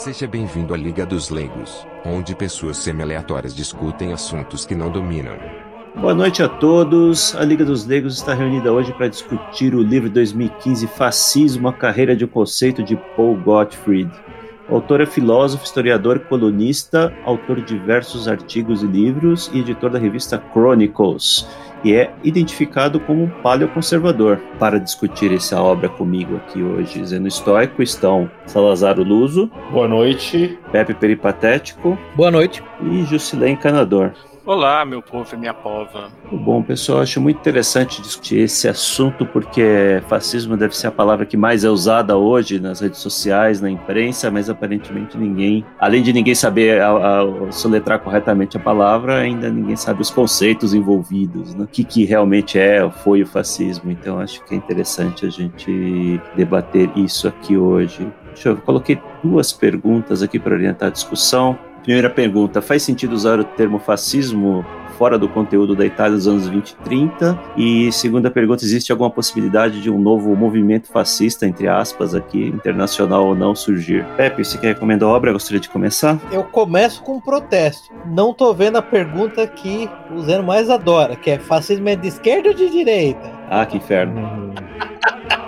Seja bem-vindo à Liga dos Leigos, onde pessoas semi-aleatórias discutem assuntos que não dominam. Boa noite a todos. A Liga dos Leigos está reunida hoje para discutir o livro 2015 Fascismo, a carreira de um conceito de Paul Gottfried. O autor é filósofo, historiador, colunista, autor de diversos artigos e livros e editor da revista Chronicles e é identificado como um paleoconservador. Para discutir essa obra comigo aqui hoje, Zeno Estoico, estão Salazar Luso. Boa noite. Pepe Peripatético. Boa noite. E Jusilei Encanador. Olá, meu povo e minha pova. Bom, pessoal, acho muito interessante discutir esse assunto porque fascismo deve ser a palavra que mais é usada hoje nas redes sociais, na imprensa, mas aparentemente ninguém, além de ninguém saber a, a, soletrar corretamente a palavra, ainda ninguém sabe os conceitos envolvidos, né? o que, que realmente é ou foi o fascismo. Então, acho que é interessante a gente debater isso aqui hoje. Deixa eu, eu coloquei duas perguntas aqui para orientar a discussão. Primeira pergunta: faz sentido usar o termo fascismo fora do conteúdo da Itália dos anos 20 e 30? E segunda pergunta: existe alguma possibilidade de um novo movimento fascista, entre aspas, aqui, internacional ou não, surgir? Pepe, você quer recomendar a obra? Gostaria de começar? Eu começo com um protesto. Não tô vendo a pergunta que o Zeno mais adora, que é fascismo é de esquerda ou de direita? Ah, que inferno.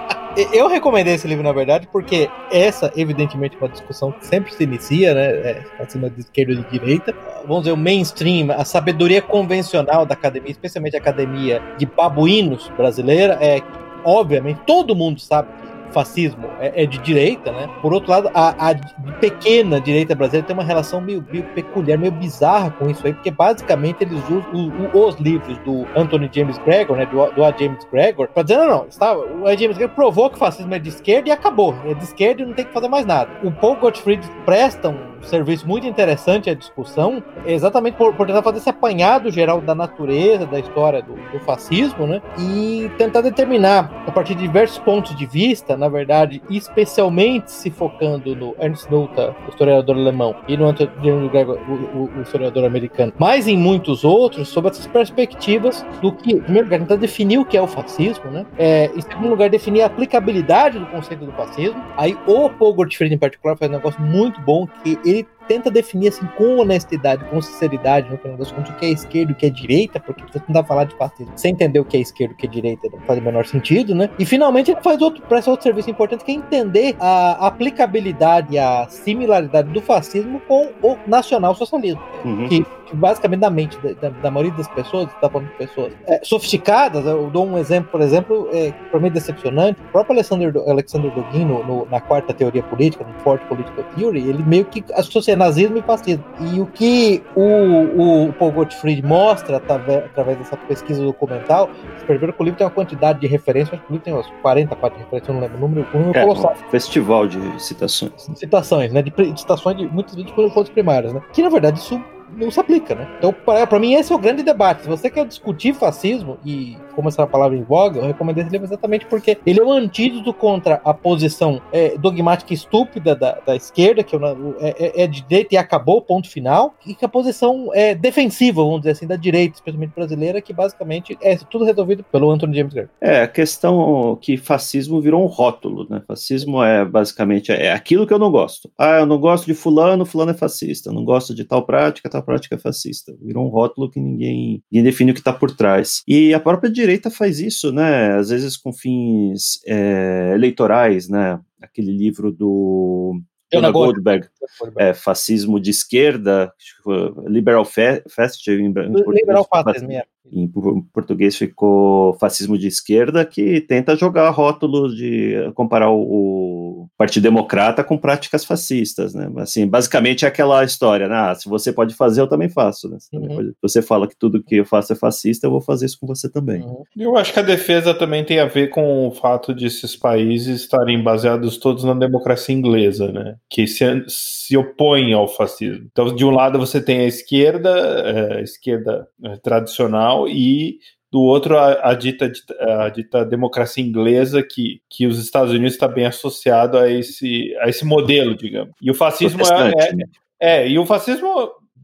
Eu recomendei esse livro, na verdade, porque essa, evidentemente, é uma discussão que sempre se inicia, né? É, acima de esquerda e de direita. Vamos dizer, o mainstream, a sabedoria convencional da academia, especialmente a academia de babuínos brasileira, é obviamente, todo mundo sabe fascismo é, é, de direita, né? Por outro lado, a, a pequena direita brasileira tem uma relação meio, meio, peculiar, meio bizarra com isso aí, porque basicamente eles usam o, o, os livros do Anthony James Gregor, né? Do, do A. James Gregor, para dizer, não, não, está, o A. James Gregor provou que o fascismo é de esquerda e acabou. É de esquerda e não tem que fazer mais nada. O Paul Gottfried presta um serviço muito interessante à discussão, exatamente por, por tentar fazer esse apanhado geral da natureza, da história do, do fascismo, né? E tentar determinar, a partir de diversos pontos de vista, na verdade, especialmente se focando no Ernst Noether, o historiador alemão, e no Antonio Gregor, o, o, historiador americano, mas em muitos outros, sobre essas perspectivas do que, em primeiro lugar, tentar definir o que é o fascismo, né? É, em segundo lugar, definir a aplicabilidade do conceito do fascismo. Aí o Paul Gottfried, em particular, faz um negócio muito bom que ele tenta definir assim com honestidade, com sinceridade, no final das contas, o que é esquerda e o que é direita, porque você não dá falar de fascismo sem entender o que é esquerda e o que é direita, não faz o menor sentido, né? E finalmente ele faz outro, presta outro serviço importante que é entender a aplicabilidade, a similaridade do fascismo com o nacional-socialismo, uhum. que basicamente na mente da, da, da maioria das pessoas, tá falando de pessoas é, sofisticadas, eu dou um exemplo, por exemplo, é, para mim decepcionante, o próprio Alexander, Alexander Dugin, no, no, na quarta teoria política, no Forte Political Theory, ele meio que associa nazismo e fascismo. E o que o, o Paul Gottfried mostra através, dessa pesquisa documental, vocês perceberam que o livro tem uma quantidade de referências, acho que o livro tem umas 40 partes de referência, eu não lembro o número, o número é, colossal. Um festival de citações. Citações, né, de, de citações de muitos vídeos de fontes primárias, né, que na verdade isso não se aplica, né? Então, para mim, esse é o grande debate. Se você quer discutir fascismo, e como essa palavra em voga, eu recomendo esse livro exatamente porque ele é um antídoto contra a posição é, dogmática estúpida da, da esquerda, que é, é, é, de direita e acabou, ponto final, e que a posição é defensiva, vamos dizer assim, da direita, especialmente brasileira, que basicamente é tudo resolvido pelo Anthony James Gregor. É, a questão que fascismo virou um rótulo, né? Fascismo é basicamente é aquilo que eu não gosto. Ah, eu não gosto de fulano, fulano é fascista. Eu não gosto de tal prática, tal prática fascista. Virou um rótulo que ninguém, ninguém define o que está por trás. E a própria direita faz isso, né? Às vezes com fins é, eleitorais, né? Aquele livro do Jonah Goldberg, é, fascismo de esquerda, liberal fest, em, liberal fascism, em português ficou fascismo de esquerda, que tenta jogar rótulos de comparar o Partido Democrata com práticas fascistas, né? Assim, basicamente é aquela história, né? Ah, se você pode fazer, eu também faço, né? Você, uhum. pode, você fala que tudo que eu faço é fascista, eu vou fazer isso com você também. Uhum. Eu acho que a defesa também tem a ver com o fato de esses países estarem baseados todos na democracia inglesa, né? Que se, se opõem ao fascismo. Então, de um lado você tem a esquerda, é, a esquerda é, tradicional e do outro a, a, dita, a dita democracia inglesa que, que os Estados Unidos está bem associado a esse, a esse modelo, digamos. E o fascismo é, é, é, e o fascismo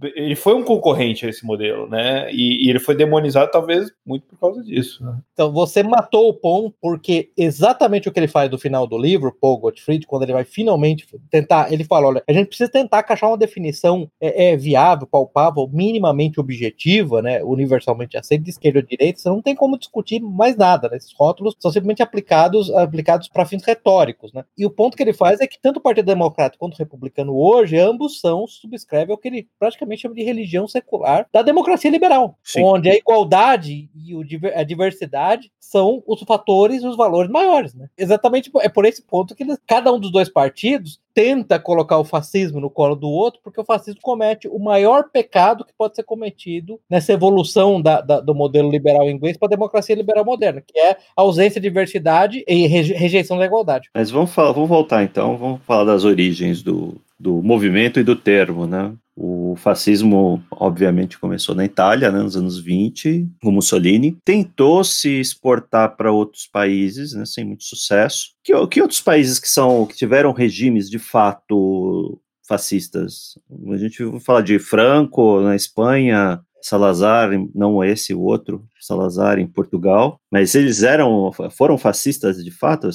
ele foi um concorrente a esse modelo, né? E, e ele foi demonizado talvez muito por causa disso. Né? Então você matou o Pon porque exatamente o que ele faz no final do livro, Paul Gottfried, quando ele vai finalmente tentar, ele fala, olha, a gente precisa tentar achar uma definição é, é viável, palpável, minimamente objetiva, né? Universalmente aceita de esquerda ou direita, você não tem como discutir mais nada, né? Esses rótulos são simplesmente aplicados aplicados para fins retóricos, né? E o ponto que ele faz é que tanto o Partido Democrático quanto o Republicano hoje, ambos são subscrevem ao que ele praticamente chama de religião secular da democracia liberal, Sim. onde a igualdade e a diversidade são os fatores e os valores maiores, né? Exatamente é por esse ponto que eles, cada um dos dois partidos tenta colocar o fascismo no colo do outro, porque o fascismo comete o maior pecado que pode ser cometido nessa evolução da, da, do modelo liberal inglês para a democracia liberal moderna, que é a ausência de diversidade e rejeição da igualdade. Mas vamos, falar, vamos voltar então, vamos falar das origens do, do movimento e do termo, né? O fascismo, obviamente, começou na Itália, né, nos anos 20, o Mussolini. Tentou se exportar para outros países, né, sem muito sucesso. Que, que outros países que são que tiveram regimes de fato fascistas? A gente vai falar de Franco na Espanha, Salazar, não esse, o outro, Salazar em Portugal, mas eles eram, foram fascistas de fato?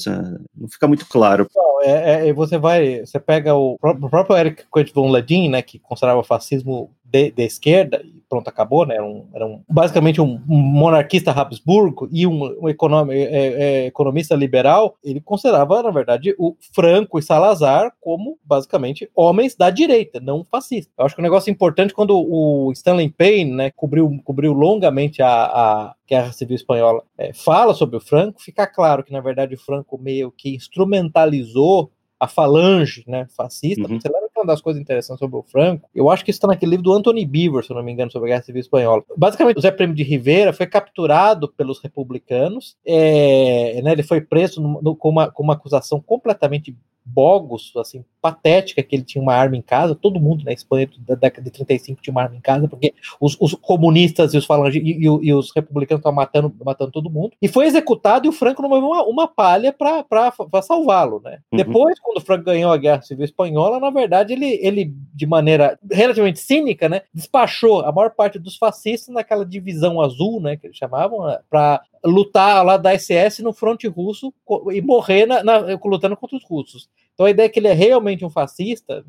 Não fica muito claro. Não, é, é, você vai, você pega o, o próprio Eric Coit von Ledin, né, que considerava fascismo de, de esquerda, e pronto, acabou, né? Era um, era um basicamente um, monarquista Habsburgo e um, um econom, é, é, economista liberal. Ele considerava, na verdade, o Franco e Salazar como basicamente homens da direita, não fascistas. Eu acho que um negócio importante quando o Stanley Payne, né, cobriu, cobriu longamente a, a Guerra Civil Espanhola, é, fala sobre o Franco, fica claro que, na verdade, o Franco meio que instrumentalizou a falange né, fascista. Uhum. Uma das coisas interessantes sobre o Franco? Eu acho que está naquele livro do Anthony Beaver, se eu não me engano, sobre a Guerra Civil Espanhola. Basicamente, o Zé Prêmio de Rivera foi capturado pelos republicanos, é, né, ele foi preso no, no, com, uma, com uma acusação completamente bogos, assim, patética que ele tinha uma arma em casa, todo mundo na Espanha da década de 35 tinha uma arma em casa, porque os, os comunistas e os falangistas e, e, e, os republicanos estavam matando, matando todo mundo, e foi executado e o Franco não moveu uma, uma palha para salvá-lo, né? Uhum. Depois, quando o Franco ganhou a Guerra Civil Espanhola, na verdade, ele, ele de maneira relativamente cínica, né, despachou a maior parte dos fascistas naquela divisão azul, né, que eles chamavam, né, para lutar lá da SS no fronte russo e morrer na, na, lutando contra os russos. Então a ideia é que ele é realmente um fascista,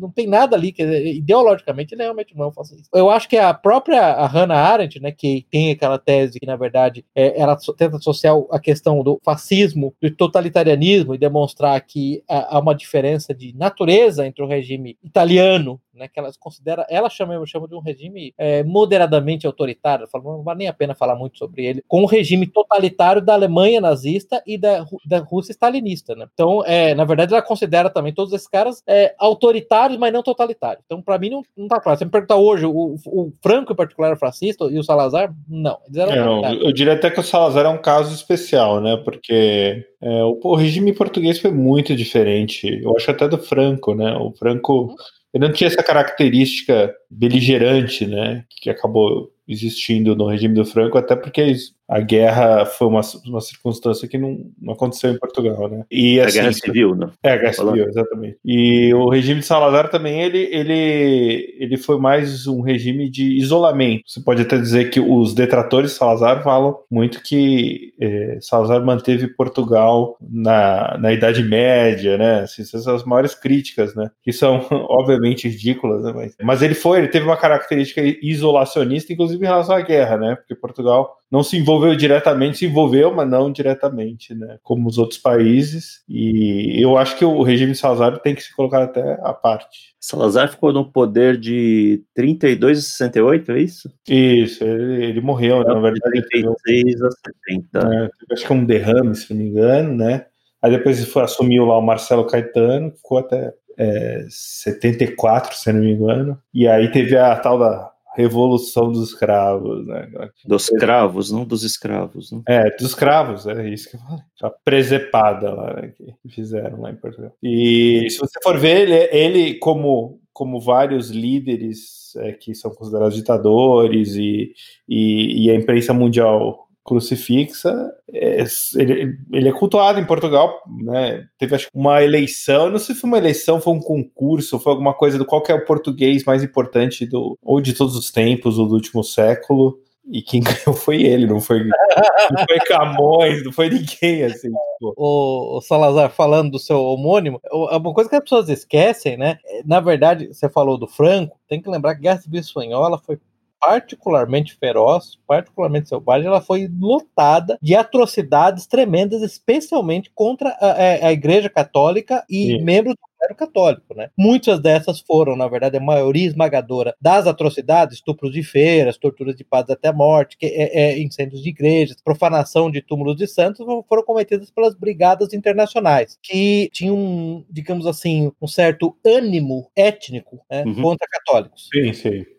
não, tem nada ali, que ideologicamente ele realmente não é um fascista. Eu acho que a própria Hannah Arendt, né, que tem aquela tese que na verdade é, ela tenta associar a questão do fascismo, do totalitarianismo e demonstrar que há uma diferença de natureza entre o regime italiano né, que elas considera, ela chama, chama de um regime é, moderadamente autoritário, fala, não vale nem a pena falar muito sobre ele, com o regime totalitário da Alemanha nazista e da, da Rússia stalinista, né? Então, é, na verdade, ela considera também todos esses caras é, autoritários, mas não totalitários. Então, para mim, não, não tá claro. Você me perguntar hoje, o, o Franco, em particular, era fascista e o Salazar, não. Eram é, não, eu diria até que o Salazar é um caso especial, né? Porque é, o, o, regime português foi muito diferente. Eu acho até do Franco, né? O Franco. Uhum ele não tinha essa característica beligerante, né, que acabou existindo no regime do Franco, até porque a guerra foi uma, uma circunstância que não, não aconteceu em Portugal, né? E, assim, a guerra civil, né? É, a guerra civil, exatamente. E o regime de Salazar também, ele, ele, ele foi mais um regime de isolamento. Você pode até dizer que os detratores de Salazar falam muito que é, Salazar manteve Portugal na, na Idade Média, né? Assim, essas são as maiores críticas, né? Que são, obviamente, ridículas, né? Mas, mas ele foi, ele teve uma característica isolacionista, inclusive em relação à guerra, né? Porque Portugal não se envolveu diretamente, se envolveu, mas não diretamente, né? Como os outros países. E eu acho que o regime Salazar tem que se colocar até à parte. Salazar ficou no poder de 32 a 68, é isso? Isso, ele, ele morreu, né? na verdade. 36 a 70. É, acho que é um derrame, se não me engano, né? Aí depois foi, assumiu lá o Marcelo Caetano, ficou até é, 74, se não me engano. E aí teve a tal da Revolução dos Escravos, né? Dos escravos, não dos escravos. Né? É, dos escravos, é isso que eu falei. A presepada lá, né, que fizeram lá em Portugal. E se você for ver, ele, ele como, como vários líderes é, que são considerados ditadores e, e, e a imprensa mundial crucifixa. É, ele, ele, é cultuado em Portugal, né? Teve acho, uma eleição, não sei se foi uma eleição, foi um concurso, foi alguma coisa do qual é o português mais importante do ou de todos os tempos ou do último século. E quem ganhou foi ele, não foi, não foi Camões, não foi ninguém, assim. Tipo. O, o, Salazar falando do seu homônimo, uma coisa que as pessoas esquecem, né? Na verdade, você falou do Franco, tem que lembrar que a Guerra Civil Espanhola foi particularmente feroz, particularmente selvagem, ela foi lotada de atrocidades tremendas, especialmente contra a, a, a Igreja Católica e Sim. membros do clero católico, né? Muitas dessas foram, na verdade, a maioria esmagadora das atrocidades, estupros de feiras, torturas de padres até a morte, é, é, incêndios de igrejas, profanação de túmulos de santos, foram cometidas pelas brigadas internacionais, que tinham, digamos assim, um certo ânimo étnico né, uhum. contra católicos. Sim, sim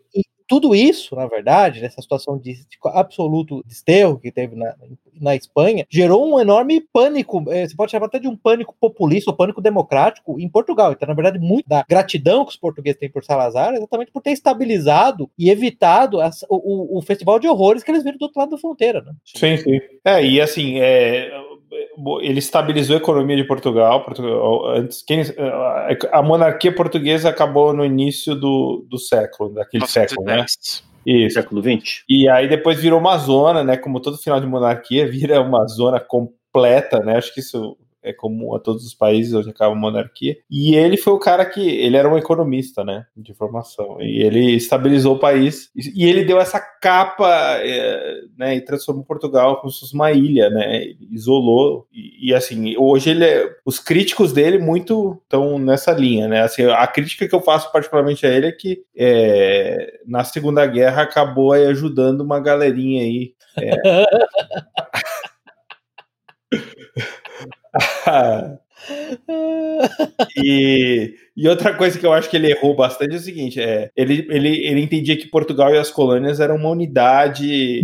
tudo isso, na verdade, nessa situação de, de absoluto desterro que teve na, na Espanha, gerou um enorme pânico, eh, você pode chamar até de um pânico populista ou pânico democrático em Portugal. Então, na verdade, muito da gratidão que os portugueses têm por Salazar é exatamente por ter estabilizado e evitado as, o, o, festival de horrores que eles viram do outro lado da fronteira. Né? Sim, sim. É, e assim, é, ele estabilizou a economia de Portugal. Portugal antes, quem, a monarquia portuguesa acabou no início do, do século, daquele século, né? Isso. Século XX. E aí depois virou uma zona, né? Como todo final de monarquia, vira uma zona completa, né? Acho que isso é comum a todos os países onde acaba a monarquia. E ele foi o cara que. Ele era um economista, né? De formação. E ele estabilizou o país. E ele deu essa capa, é, né? E transformou Portugal como se fosse uma ilha, né? Isolou. E, e, assim, hoje ele é, Os críticos dele muito estão nessa linha, né? Assim, a crítica que eu faço particularmente a ele é que é, na Segunda Guerra acabou aí ajudando uma galerinha aí. É, e, e, outra coisa que eu acho que ele errou bastante é o seguinte: é, ele, ele, ele entendia que Portugal e as colônias eram uma unidade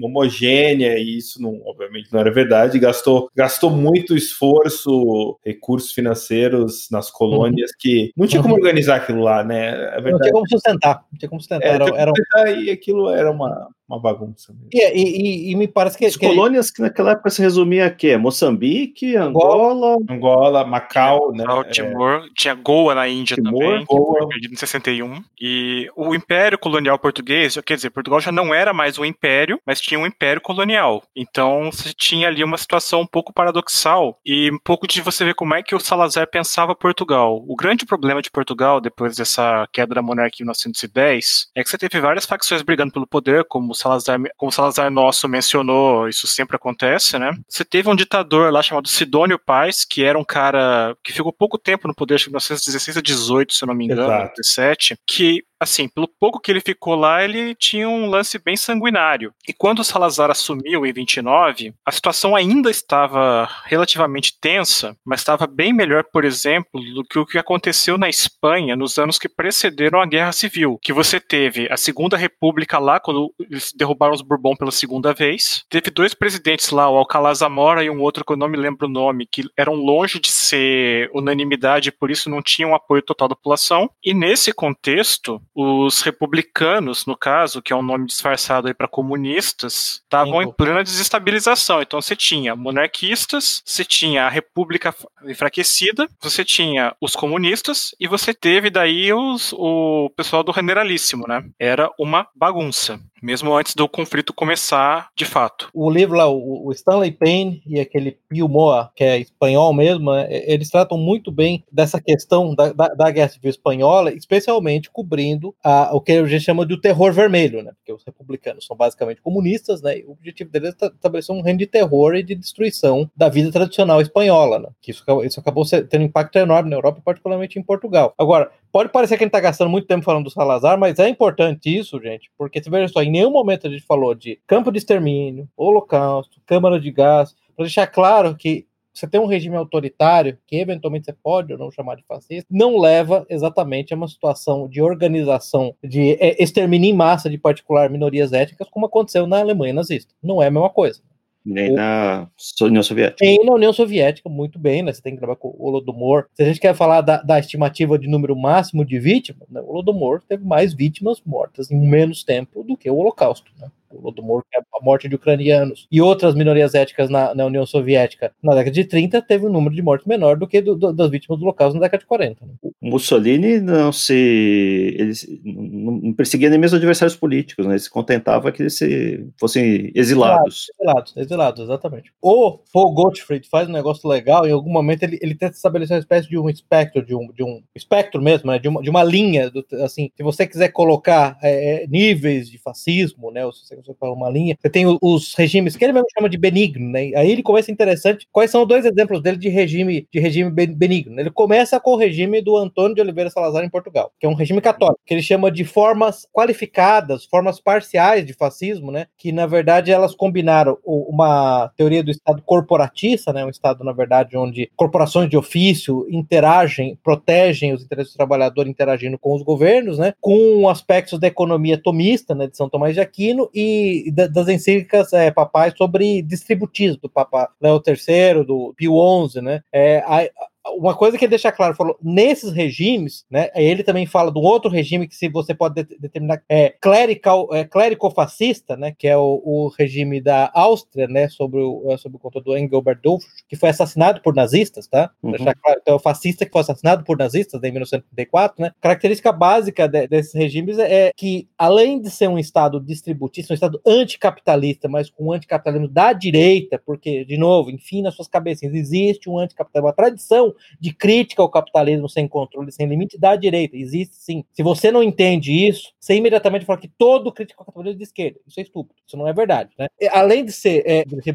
homogênea, e isso não, obviamente não era verdade, gastou, gastou muito esforço, recursos financeiros nas colônias, uhum. que não tinha como uhum. organizar aquilo lá, né? É não tinha como sustentar, não tinha como sustentar. É, era, era... E aquilo era uma, uma bagunça. E, e, e, me parece que. As que... colônias que naquela época se resumia a quê? Moçambique, Angola. Angola, Macau, né? Macau, Timor. É... Tinha Goa na Índia Timor, também, Goa. que foi perdido em 61. E o Império Colonial Português, quer dizer, Portugal já não era mais um império, mas tinha um império colonial. Então você tinha ali uma situação um pouco paradoxal e um pouco de você ver como é que o Salazar pensava Portugal. O grande problema de Portugal, depois dessa queda da monarquia em 1910, é que você teve várias facções brigando pelo poder, como Salazar, como Salazar Nosso mencionou, isso sempre acontece, né? Você teve um ditador lá chamado Sidônio Paz, que era um cara que ficou pouco tempo no poder, acho que 1916 a 18, se eu não me engano, Exato. 17, que assim, pelo pouco que ele ficou lá, ele tinha um lance bem sanguinário. E quando Salazar assumiu em 29, a situação ainda estava relativamente tensa, mas estava bem melhor, por exemplo, do que o que aconteceu na Espanha nos anos que precederam a Guerra Civil, que você teve a Segunda República lá, quando eles derrubaram os Bourbon pela segunda vez, teve dois presidentes lá, o Alcalá Zamora e um outro que eu não me lembro o nome, que eram longe de ser unanimidade, por isso não tinham apoio total da população, e nesse contexto, os republicanos, no caso, que é um nome disfarçado aí para comunistas, estavam em plena desestabilização. Então você tinha monarquistas, você tinha a república enfraquecida, você tinha os comunistas e você teve daí os, o pessoal do generalíssimo, né? Era uma bagunça mesmo antes do conflito começar de fato. O livro lá, o Stanley Payne e aquele Pio Moa, que é espanhol mesmo, né, eles tratam muito bem dessa questão da, da, da Guerra Civil Espanhola, especialmente cobrindo a, o que a gente chama de o terror vermelho, né, porque os republicanos são basicamente comunistas, né, e o objetivo deles é estabelecer um reino de terror e de destruição da vida tradicional espanhola, né, que isso, isso acabou tendo um impacto enorme na Europa, particularmente em Portugal. Agora, Pode parecer que a gente está gastando muito tempo falando do Salazar, mas é importante isso, gente, porque se veja só, em nenhum momento a gente falou de campo de extermínio, holocausto, câmara de gás, para deixar claro que você tem um regime autoritário, que eventualmente você pode ou não chamar de fascista, não leva exatamente a uma situação de organização, de é, extermínio em massa de particular minorias étnicas, como aconteceu na Alemanha nazista. Não é a mesma coisa. Nem na União Soviética. Nem na União Soviética, muito bem, né? Você tem que gravar com o Holodomor. Se a gente quer falar da, da estimativa de número máximo de vítimas, né? o Holodomor teve mais vítimas mortas em menos tempo do que o Holocausto. Né? O Lodomor, que é a morte de ucranianos, e outras minorias étnicas na, na, União Soviética na década de 30, teve um número de mortes menor do que do, do, das vítimas do Holocausto na década de 40. Né? O Mussolini não se. Ele não perseguia nem mesmo adversários políticos, né? Ele se contentava que eles se, fossem exilados. Exilados, exilados, exatamente. O Paul Gottfried faz um negócio legal, em algum momento ele, ele tenta estabelecer uma espécie de um espectro, de um, de um espectro mesmo, né? De uma, de uma linha, do, assim, se você quiser colocar é, é níveis de fascismo, né? Ou se você uma linha, você tem os regimes que ele mesmo chama de benigno, né? Aí ele começa interessante. Quais são dois exemplos dele de regime de regime benigno? Ele começa com o regime do Antônio de Oliveira Salazar em Portugal, que é um regime católico, que ele chama de formas qualificadas, formas parciais de fascismo, né? Que na verdade elas combinaram uma teoria do Estado corporatista, né? Um Estado na verdade onde corporações de ofício interagem, protegem os interesses do trabalhador interagindo com os governos, né? Com aspectos da economia tomista, né? De São Tomás de Aquino e das encíclicas é, papais sobre distributismo do Papa Léo III, do Pio XI, né? É, a, uma coisa que ele deixa claro, falou, nesses regimes, né, ele também fala de um outro regime que se você pode de determinar, é clerical, é clerico-fascista, né, que é o, o, regime da Áustria, né, sobre o, é, sobre o conta do Engelbert Dollfuss, que foi assassinado por nazistas, tá? Uhum. Deixar claro, então, é o fascista que foi assassinado por nazistas em 1934, né? Característica básica de, desses regimes é que, além de ser um Estado distributista, um Estado anticapitalista, mas com um anticapitalismo da direita, porque, de novo, enfim, nas suas cabeças, existe um anticapitalismo, uma tradição de crítica ao capitalismo sem controle, sem limite da direita. Existe sim. Se você não entende isso, você imediatamente fala que todo crítico ao capitalismo é de esquerda. Isso é estúpido. Isso não é verdade. Né? Além de ser, é, de ser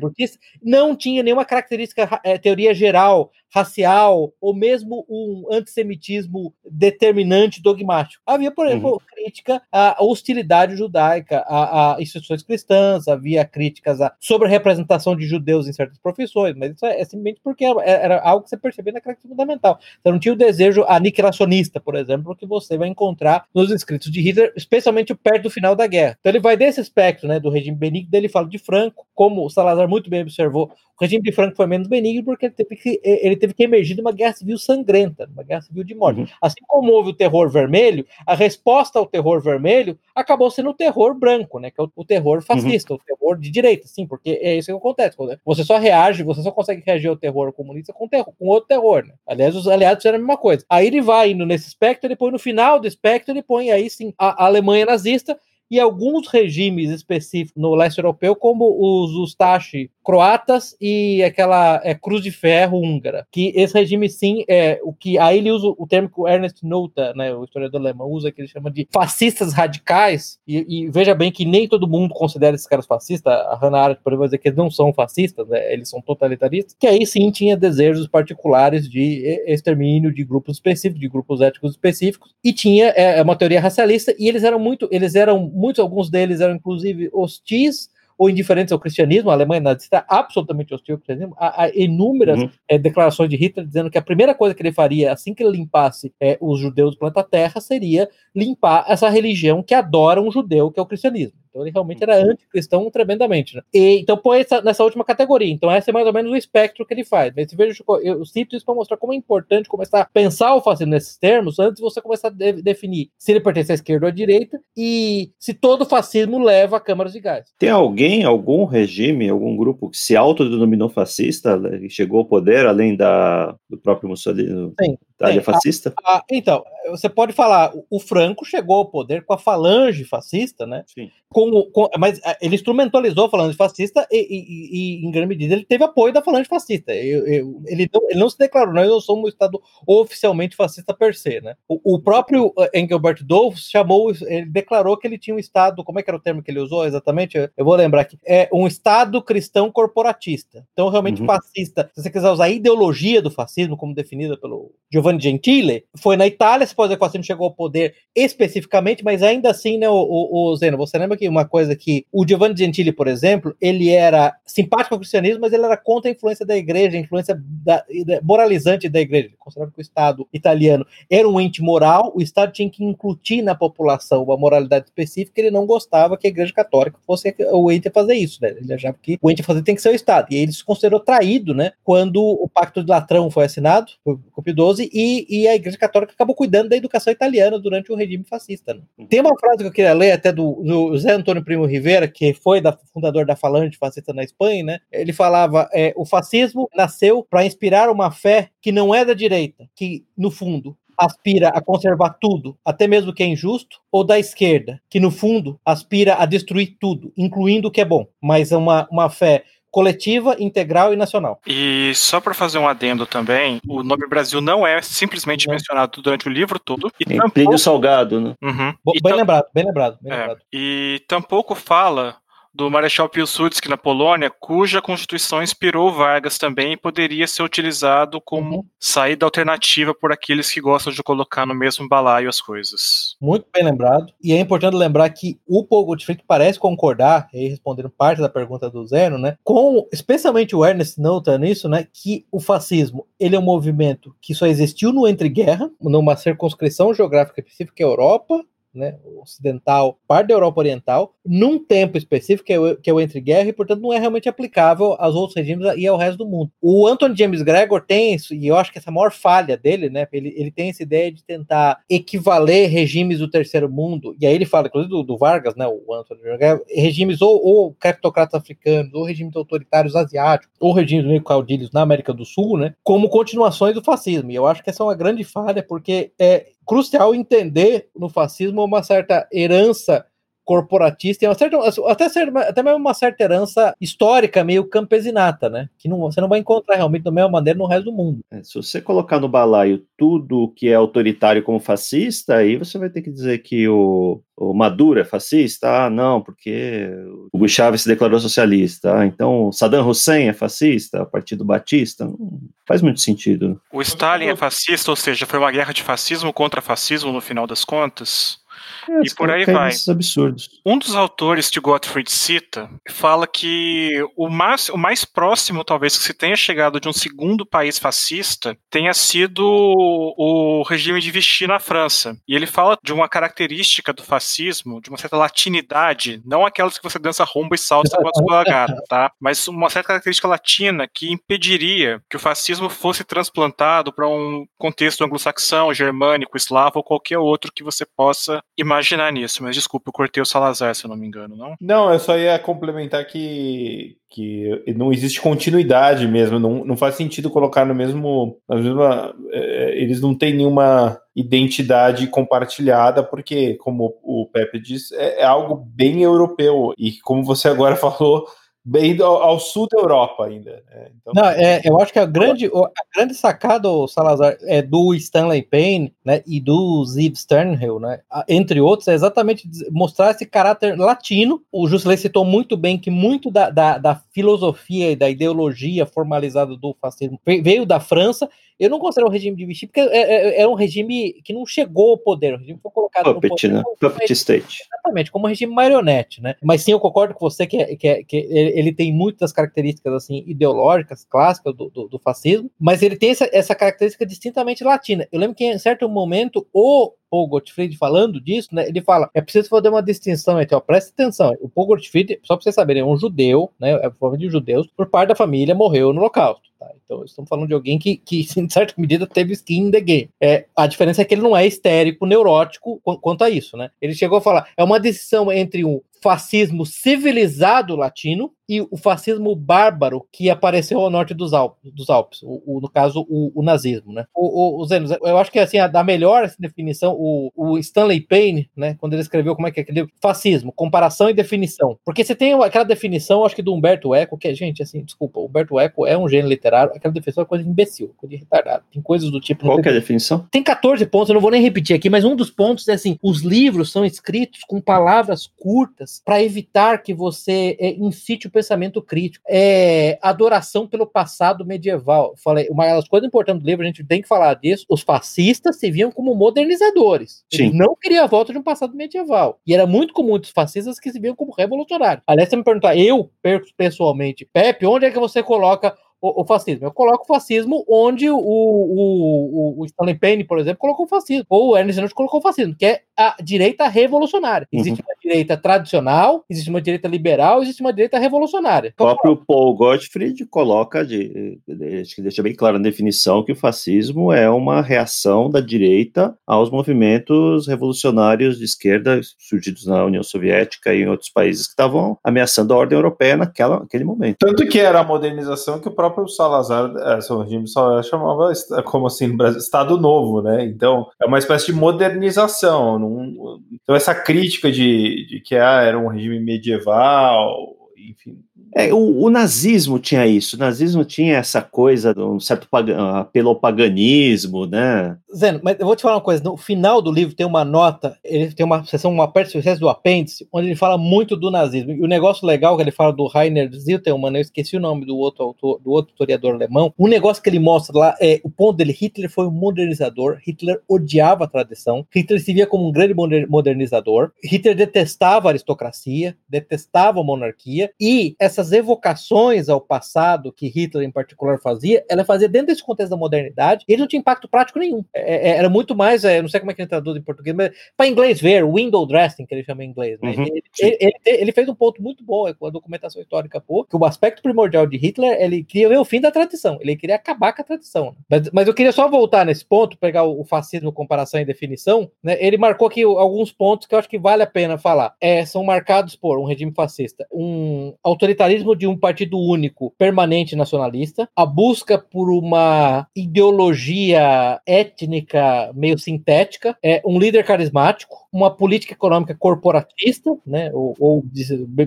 não tinha nenhuma característica, é, teoria geral racial ou mesmo um antissemitismo determinante dogmático. Havia, por exemplo, uhum. Crítica à hostilidade judaica a, a, instituições cristãs, havia críticas a, sobre a representação de judeus em certas profissões, mas isso é, é simplesmente porque era, era, algo que você percebia na característica fundamental. Você não tinha o desejo aniquilacionista, por exemplo, que você vai encontrar nos escritos de Hitler, especialmente perto do final da guerra. Então ele vai desse espectro né, do regime benigno, ele fala de Franco, como o Salazar muito bem observou, o regime de Franco foi menos benigno porque ele teve que, ele teve que emergir de uma guerra civil sangrenta, uma guerra civil de morte. Uhum. Assim como houve o terror vermelho, a resposta ao terror vermelho acabou sendo o terror branco, né? Que é o, o terror fascista, uhum. o terror de direita, sim, porque é isso que acontece. Você só reage, você só consegue reagir ao terror comunista com, terror, com outro terror, né? Aliás, os aliados fizeram a mesma coisa. Aí ele vai indo nesse espectro, ele põe no final do espectro, ele põe aí sim a Alemanha nazista e alguns regimes específicos no leste europeu, como os Ustashi croatas e aquela é, Cruz de Ferro húngara, que esse regime sim é o que aí ele usa o termo que o Ernest Notta, né, o historiador alemão, usa que ele chama de fascistas radicais, e, e veja bem que nem todo mundo considera esses caras fascistas, a Hannah Arendt, por exemplo, vai dizer que eles não são fascistas, né, eles são totalitaristas, que aí sim tinha desejos particulares de extermínio de grupos específicos, de grupos étnicos específicos, e tinha é, uma teoria racialista, e eles eram muito, eles eram muitos, alguns deles eram inclusive hostis ou indiferentes ao cristianismo, a Alemanha nazista absolutamente hostil ao cristianismo, há, há inúmeras uhum. é, declarações de Hitler dizendo que a primeira coisa que ele faria assim que ele limpasse é, os judeus do planeta Terra seria limpar essa religião que adora um judeu, que é o cristianismo. Então ele realmente era anticristão tremendamente. Né? E, então põe essa, nessa última categoria. Então esse é mais ou menos o espectro que ele faz. Mas veja, eu cito isso para mostrar como é importante começar a pensar o fascismo nesses termos antes de você começar a de definir se ele pertence à esquerda ou à direita e se todo fascismo leva a câmaras de gás. Tem alguém, algum regime, algum grupo que se autodenominou fascista e chegou ao poder além da, do próprio Mussolini? Sim. Itália fascista? A, a, então, você pode falar, o Franco chegou ao poder com a falange fascista, né? Sim. Com, com, mas eh, ele instrumentalizou a falange fascista e, e, e, em grande medida, ele teve apoio da falange fascista. Eu, eu, ele, não, ele não se declarou, nós não somos um Estado oficialmente fascista per se, né? O, o próprio eh, Engelbert Dollfuss chamou, ele declarou que ele tinha um Estado, como é que era o termo que ele usou exatamente? Eu, eu vou lembrar aqui. É um Estado cristão corporatista. Então, realmente, uhum. fascista, se você quiser usar a ideologia do fascismo, como definida pelo Giovanni Gentile, foi na Itália, se pode dizer que o fascismo chegou ao poder especificamente, mas ainda assim, né, o, o, o Zeno, você lembra que uma coisa que o Giovanni Gentili, por exemplo, ele era simpático ao cristianismo, mas ele era contra a influência da igreja, a influência da, moralizante da igreja. Ele considerava que o Estado italiano era um ente moral, o Estado tinha que incutir na população uma moralidade específica, ele não gostava que a igreja católica fosse o ente a fazer isso, né? Ele achava que o ente a fazer tem que ser o Estado. E ele se considerou traído, né, quando o Pacto de Latrão foi assinado por Pio XII e, e, a Igreja Católica acabou cuidando da educação italiana durante o regime fascista. Né? Tem uma frase que eu queria ler até do, do Zé Antônio Primo Rivera, que foi da, fundador da Falange fascista na Espanha, né? Ele falava: é, o fascismo nasceu para inspirar uma fé que não é da direita, que, no fundo, aspira a conservar tudo, até mesmo o que é injusto, ou da esquerda, que no fundo aspira a destruir tudo, incluindo o que é bom, mas é uma, uma fé coletiva, integral e nacional. E só para fazer um adendo também, o nome Brasil não é simplesmente não. mencionado durante o livro todo. E tampouco... Plínio Salgado, né? Uhum. Bem, lembrado, bem lembrado, bem é, lembrado. E tampouco fala do Marechal Piłsudski na Polônia, cuja constituição inspirou Vargas também e poderia ser utilizado como uhum. saída alternativa por aqueles que gostam de colocar no mesmo balaio as coisas. Muito bem lembrado. E é importante lembrar que o Paul Gottfried parece concordar, e respondendo parte da pergunta do Zeno, né, com especialmente o Ernest nota nisso, né, que o fascismo ele é um movimento que só existiu no entre-guerra, numa circunscrição geográfica específica, Europa, né, ocidental, parte da Europa Oriental, num tempo específico, que é o, que é o entre-guerra, e portanto não é realmente aplicável aos outros regimes e ao resto do mundo. O Anthony James Gregor tem isso, e eu acho que essa é maior falha dele, né, ele, ele tem essa ideia de tentar equivaler regimes do terceiro mundo, e aí ele fala, inclusive do, do Vargas, né, o Anthony James Gregor, regimes ou, ou criptocratas africanos, ou regimes autoritários asiáticos, ou regimes meio caudilhos na América do Sul, né, como continuações do fascismo, e eu acho que essa é uma grande falha, porque é, crucial entender no fascismo uma certa herança corporatista e uma certa, até, ser, até mesmo uma certa herança histórica, meio campesinata, né? Que não, você não vai encontrar realmente da mesma maneira no resto do mundo. É, se você colocar no balaio tudo que é autoritário como fascista, aí você vai ter que dizer que o, o Maduro é fascista? Ah, não, porque o Hugo Chávez se declarou socialista. Ah, então Saddam Hussein é fascista, o Partido Batista? Não faz muito sentido. O Stalin é fascista, ou seja, foi uma guerra de fascismo contra fascismo no final das contas? É, e por aí vai. Absurdos. Um dos autores que Gottfried cita fala que o mais, o mais próximo, talvez, que se tenha chegado de um segundo país fascista tenha sido o regime de Vichy na França. E ele fala de uma característica do fascismo, de uma certa latinidade, não aquelas que você dança romba e salsa com a sua gata, tá? Mas uma certa característica latina que impediria que o fascismo fosse transplantado para um contexto anglo-saxão, germânico, eslavo ou qualquer outro que você possa imaginar nisso, mas desculpa, eu cortei o Salazar, se eu não me engano, não? Não, eu só ia complementar que, que não existe continuidade mesmo, não, não faz sentido colocar no mesmo. Na mesma, é, eles não têm nenhuma identidade compartilhada, porque, como o Pepe disse, é, é algo bem europeu. E como você agora falou, bem ao, ao, sul da Europa ainda. Né? Então, Não, é, eu acho que a grande, a grande sacada, Salazar, é do Stanley Payne né, e do Ziv Sternhill, né, entre outros, é exatamente mostrar esse caráter latino. O Jusilei citou muito bem que muito da, da, da filosofia e da ideologia formalizada do fascismo veio da França eu não considero o regime de Vichy, porque é, é, é, um regime que não chegou ao poder. O regime foi colocado Puppet, no poder. Né? Puppet state. Exatamente, como um regime marionete, né? Mas sim, eu concordo com você que, é, que, é, que ele tem muitas características assim ideológicas, clássicas do, do, do fascismo, mas ele tem essa, essa característica distintamente latina. Eu lembro que em certo momento o Paul Gottfried falando disso, né, ele fala, é preciso fazer uma distinção entre, ó, presta atenção, o Paul Gottfried, só para vocês saberem, é um judeu, né, é forma de judeus, por parte da família, morreu no holocausto, tá? Então, estamos falando de alguém que, que, em certa medida, teve skin in the game. É, a diferença é que ele não é histérico, neurótico quanto a isso, né? Ele chegou a falar, é uma decisão entre um fascismo civilizado latino e o fascismo bárbaro que apareceu ao norte dos Alpes, dos Alpes o, o no caso o, o, nazismo, né? O, o, Zenos, eu acho que assim a da melhor definição o, o, Stanley Payne, né, quando ele escreveu como é que é aquele fascismo, comparação e definição, porque você tem aquela definição, acho que do Humberto Eco, que é gente assim, desculpa, o Humberto Eco é um gênio literário, aquela definição é coisa de imbecil, coisa de retardado, tem coisas do tipo. Qual que é a definição? Tem 14 pontos, eu não vou nem repetir aqui, mas um dos pontos é assim, os livros são escritos com palavras curtas para evitar que você é, incite o pensamento crítico. É adoração pelo passado medieval. Falei, uma das coisas importantes do livro, a gente tem que falar disso. Os fascistas se viam como modernizadores. Sim. Eles não queriam a volta de um passado medieval. E era muito comum dos fascistas que se viam como revolucionários. Aliás, você me perguntar, eu, pessoalmente, Pepe, onde é que você coloca o, o, fascismo. Eu coloco o fascismo onde o, o, o, Stanley Payne, por exemplo, colocou o fascismo. Ou o Ernest Renan colocou o fascismo, que é a direita revolucionária. Uhum. Existe uhum. uma direita tradicional, existe uma direita liberal, existe uma direita revolucionária. O próprio Paul Gottfried coloca, de, acho que deixa bem claro na definição, que o fascismo é uma reação da direita aos movimentos revolucionários de esquerda surgidos na União Soviética e em outros países que estavam ameaçando a ordem europeia naquela, naquele momento. Tanto que era a modernização que o próprio Salazar, é, seu regime Salazar chamava como assim no Brasil, Estado Novo, né? Então é uma espécie de modernização. Num, então essa crítica de, de que ah, era um regime medieval, enfim, é, o, o, nazismo tinha isso, o nazismo tinha essa coisa um certo apelo ao paganismo, né? Zeno, mas eu vou te falar uma coisa, no final do livro tem uma nota, ele tem uma seção, uma parte do apêndice, onde ele fala muito do nazismo, e o negócio legal que ele fala do Rainer Ziltermann, eu esqueci o nome do outro autor, do outro historiador alemão, o negócio que ele mostra lá é, o ponto dele, Hitler foi um modernizador, Hitler odiava a tradição, Hitler se via como um grande modernizador, Hitler detestava a aristocracia, detestava a monarquia, e essas evocações ao passado que Hitler em particular fazia, ela fazia dentro desse contexto da modernidade, e ele não tinha impacto prático nenhum. É, é, era muito mais, é, não sei como é que ele traduz em português, mas para inglês ver, window dressing, que ele chama em inglês. Né? Uhum, ele, ele, ele, ele, fez um ponto muito bom com a documentação histórica, pô, que o aspecto primordial de Hitler, ele queria ver o fim da tradição, ele queria acabar com a tradição. Né? Mas, mas eu queria só voltar nesse ponto, pegar o, o fascismo, comparação e definição, né? ele marcou aqui alguns pontos que eu acho que vale a pena falar. É, são marcados por um regime fascista, um autoritarismo autoritarismo de um partido único permanente nacionalista, a busca por uma ideologia étnica meio sintética, é um líder carismático, uma política econômica corporatista, né, ou, ou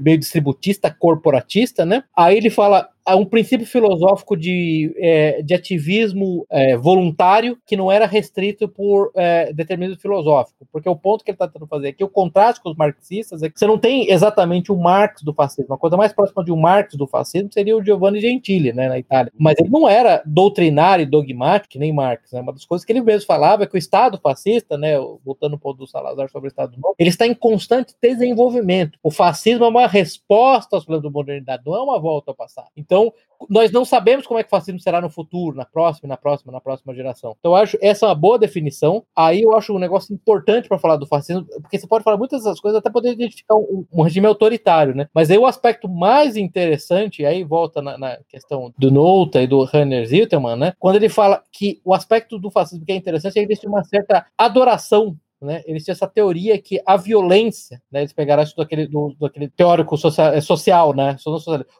meio distributista corporatista, né? Aí ele fala um princípio filosófico de, é, de ativismo é, voluntário que não era restrito por é, determinismo filosófico. Porque o ponto que ele está tentando fazer aqui, o contraste com os marxistas, é que você não tem exatamente o Marx do fascismo. A coisa mais próxima de um Marx do fascismo seria o Giovanni Gentili, né, na Itália. Mas ele não era doutrinário e dogmático, nem Marx. Né? Uma das coisas que ele mesmo falava é que o Estado fascista, né, voltando um pouco do Salazar sobre o Estado Novo, ele está em constante desenvolvimento. O fascismo é uma resposta aos planos da modernidade, não é uma volta ao passado. Então, nós não sabemos como é que o fascismo será no futuro, na próxima, na próxima, na próxima geração. Então, eu acho essa é uma boa definição. Aí eu acho um negócio importante para falar do fascismo, porque você pode falar muitas dessas coisas, até poder identificar um, um, regime autoritário, né? Mas aí o aspecto mais interessante, aí volta na, na questão do Nota e do Hanner Zilterman, né? Quando ele fala que o aspecto do fascismo que é interessante é que existe uma certa adoração né, eles tinham essa teoria que a violência, né, eles pegaram isso daquele, do, teórico social, é, social, né,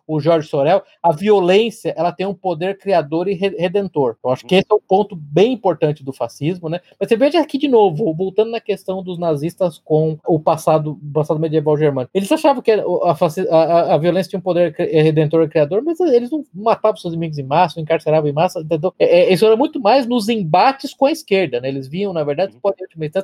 o Jorge Sorel, a violência ela tem um poder criador e redentor. Eu acho que esse é um ponto bem importante do fascismo, né? Mas você veja aqui de novo, voltando na questão dos nazistas com o passado, passado medieval germânico. Eles achavam que a, a, a, violência tinha um poder redentor e criador, mas eles não matavam seus inimigos em massa, encarceravam em massa, entendeu? É, é, isso era muito mais nos embates com a esquerda, né? Eles viam, na verdade, de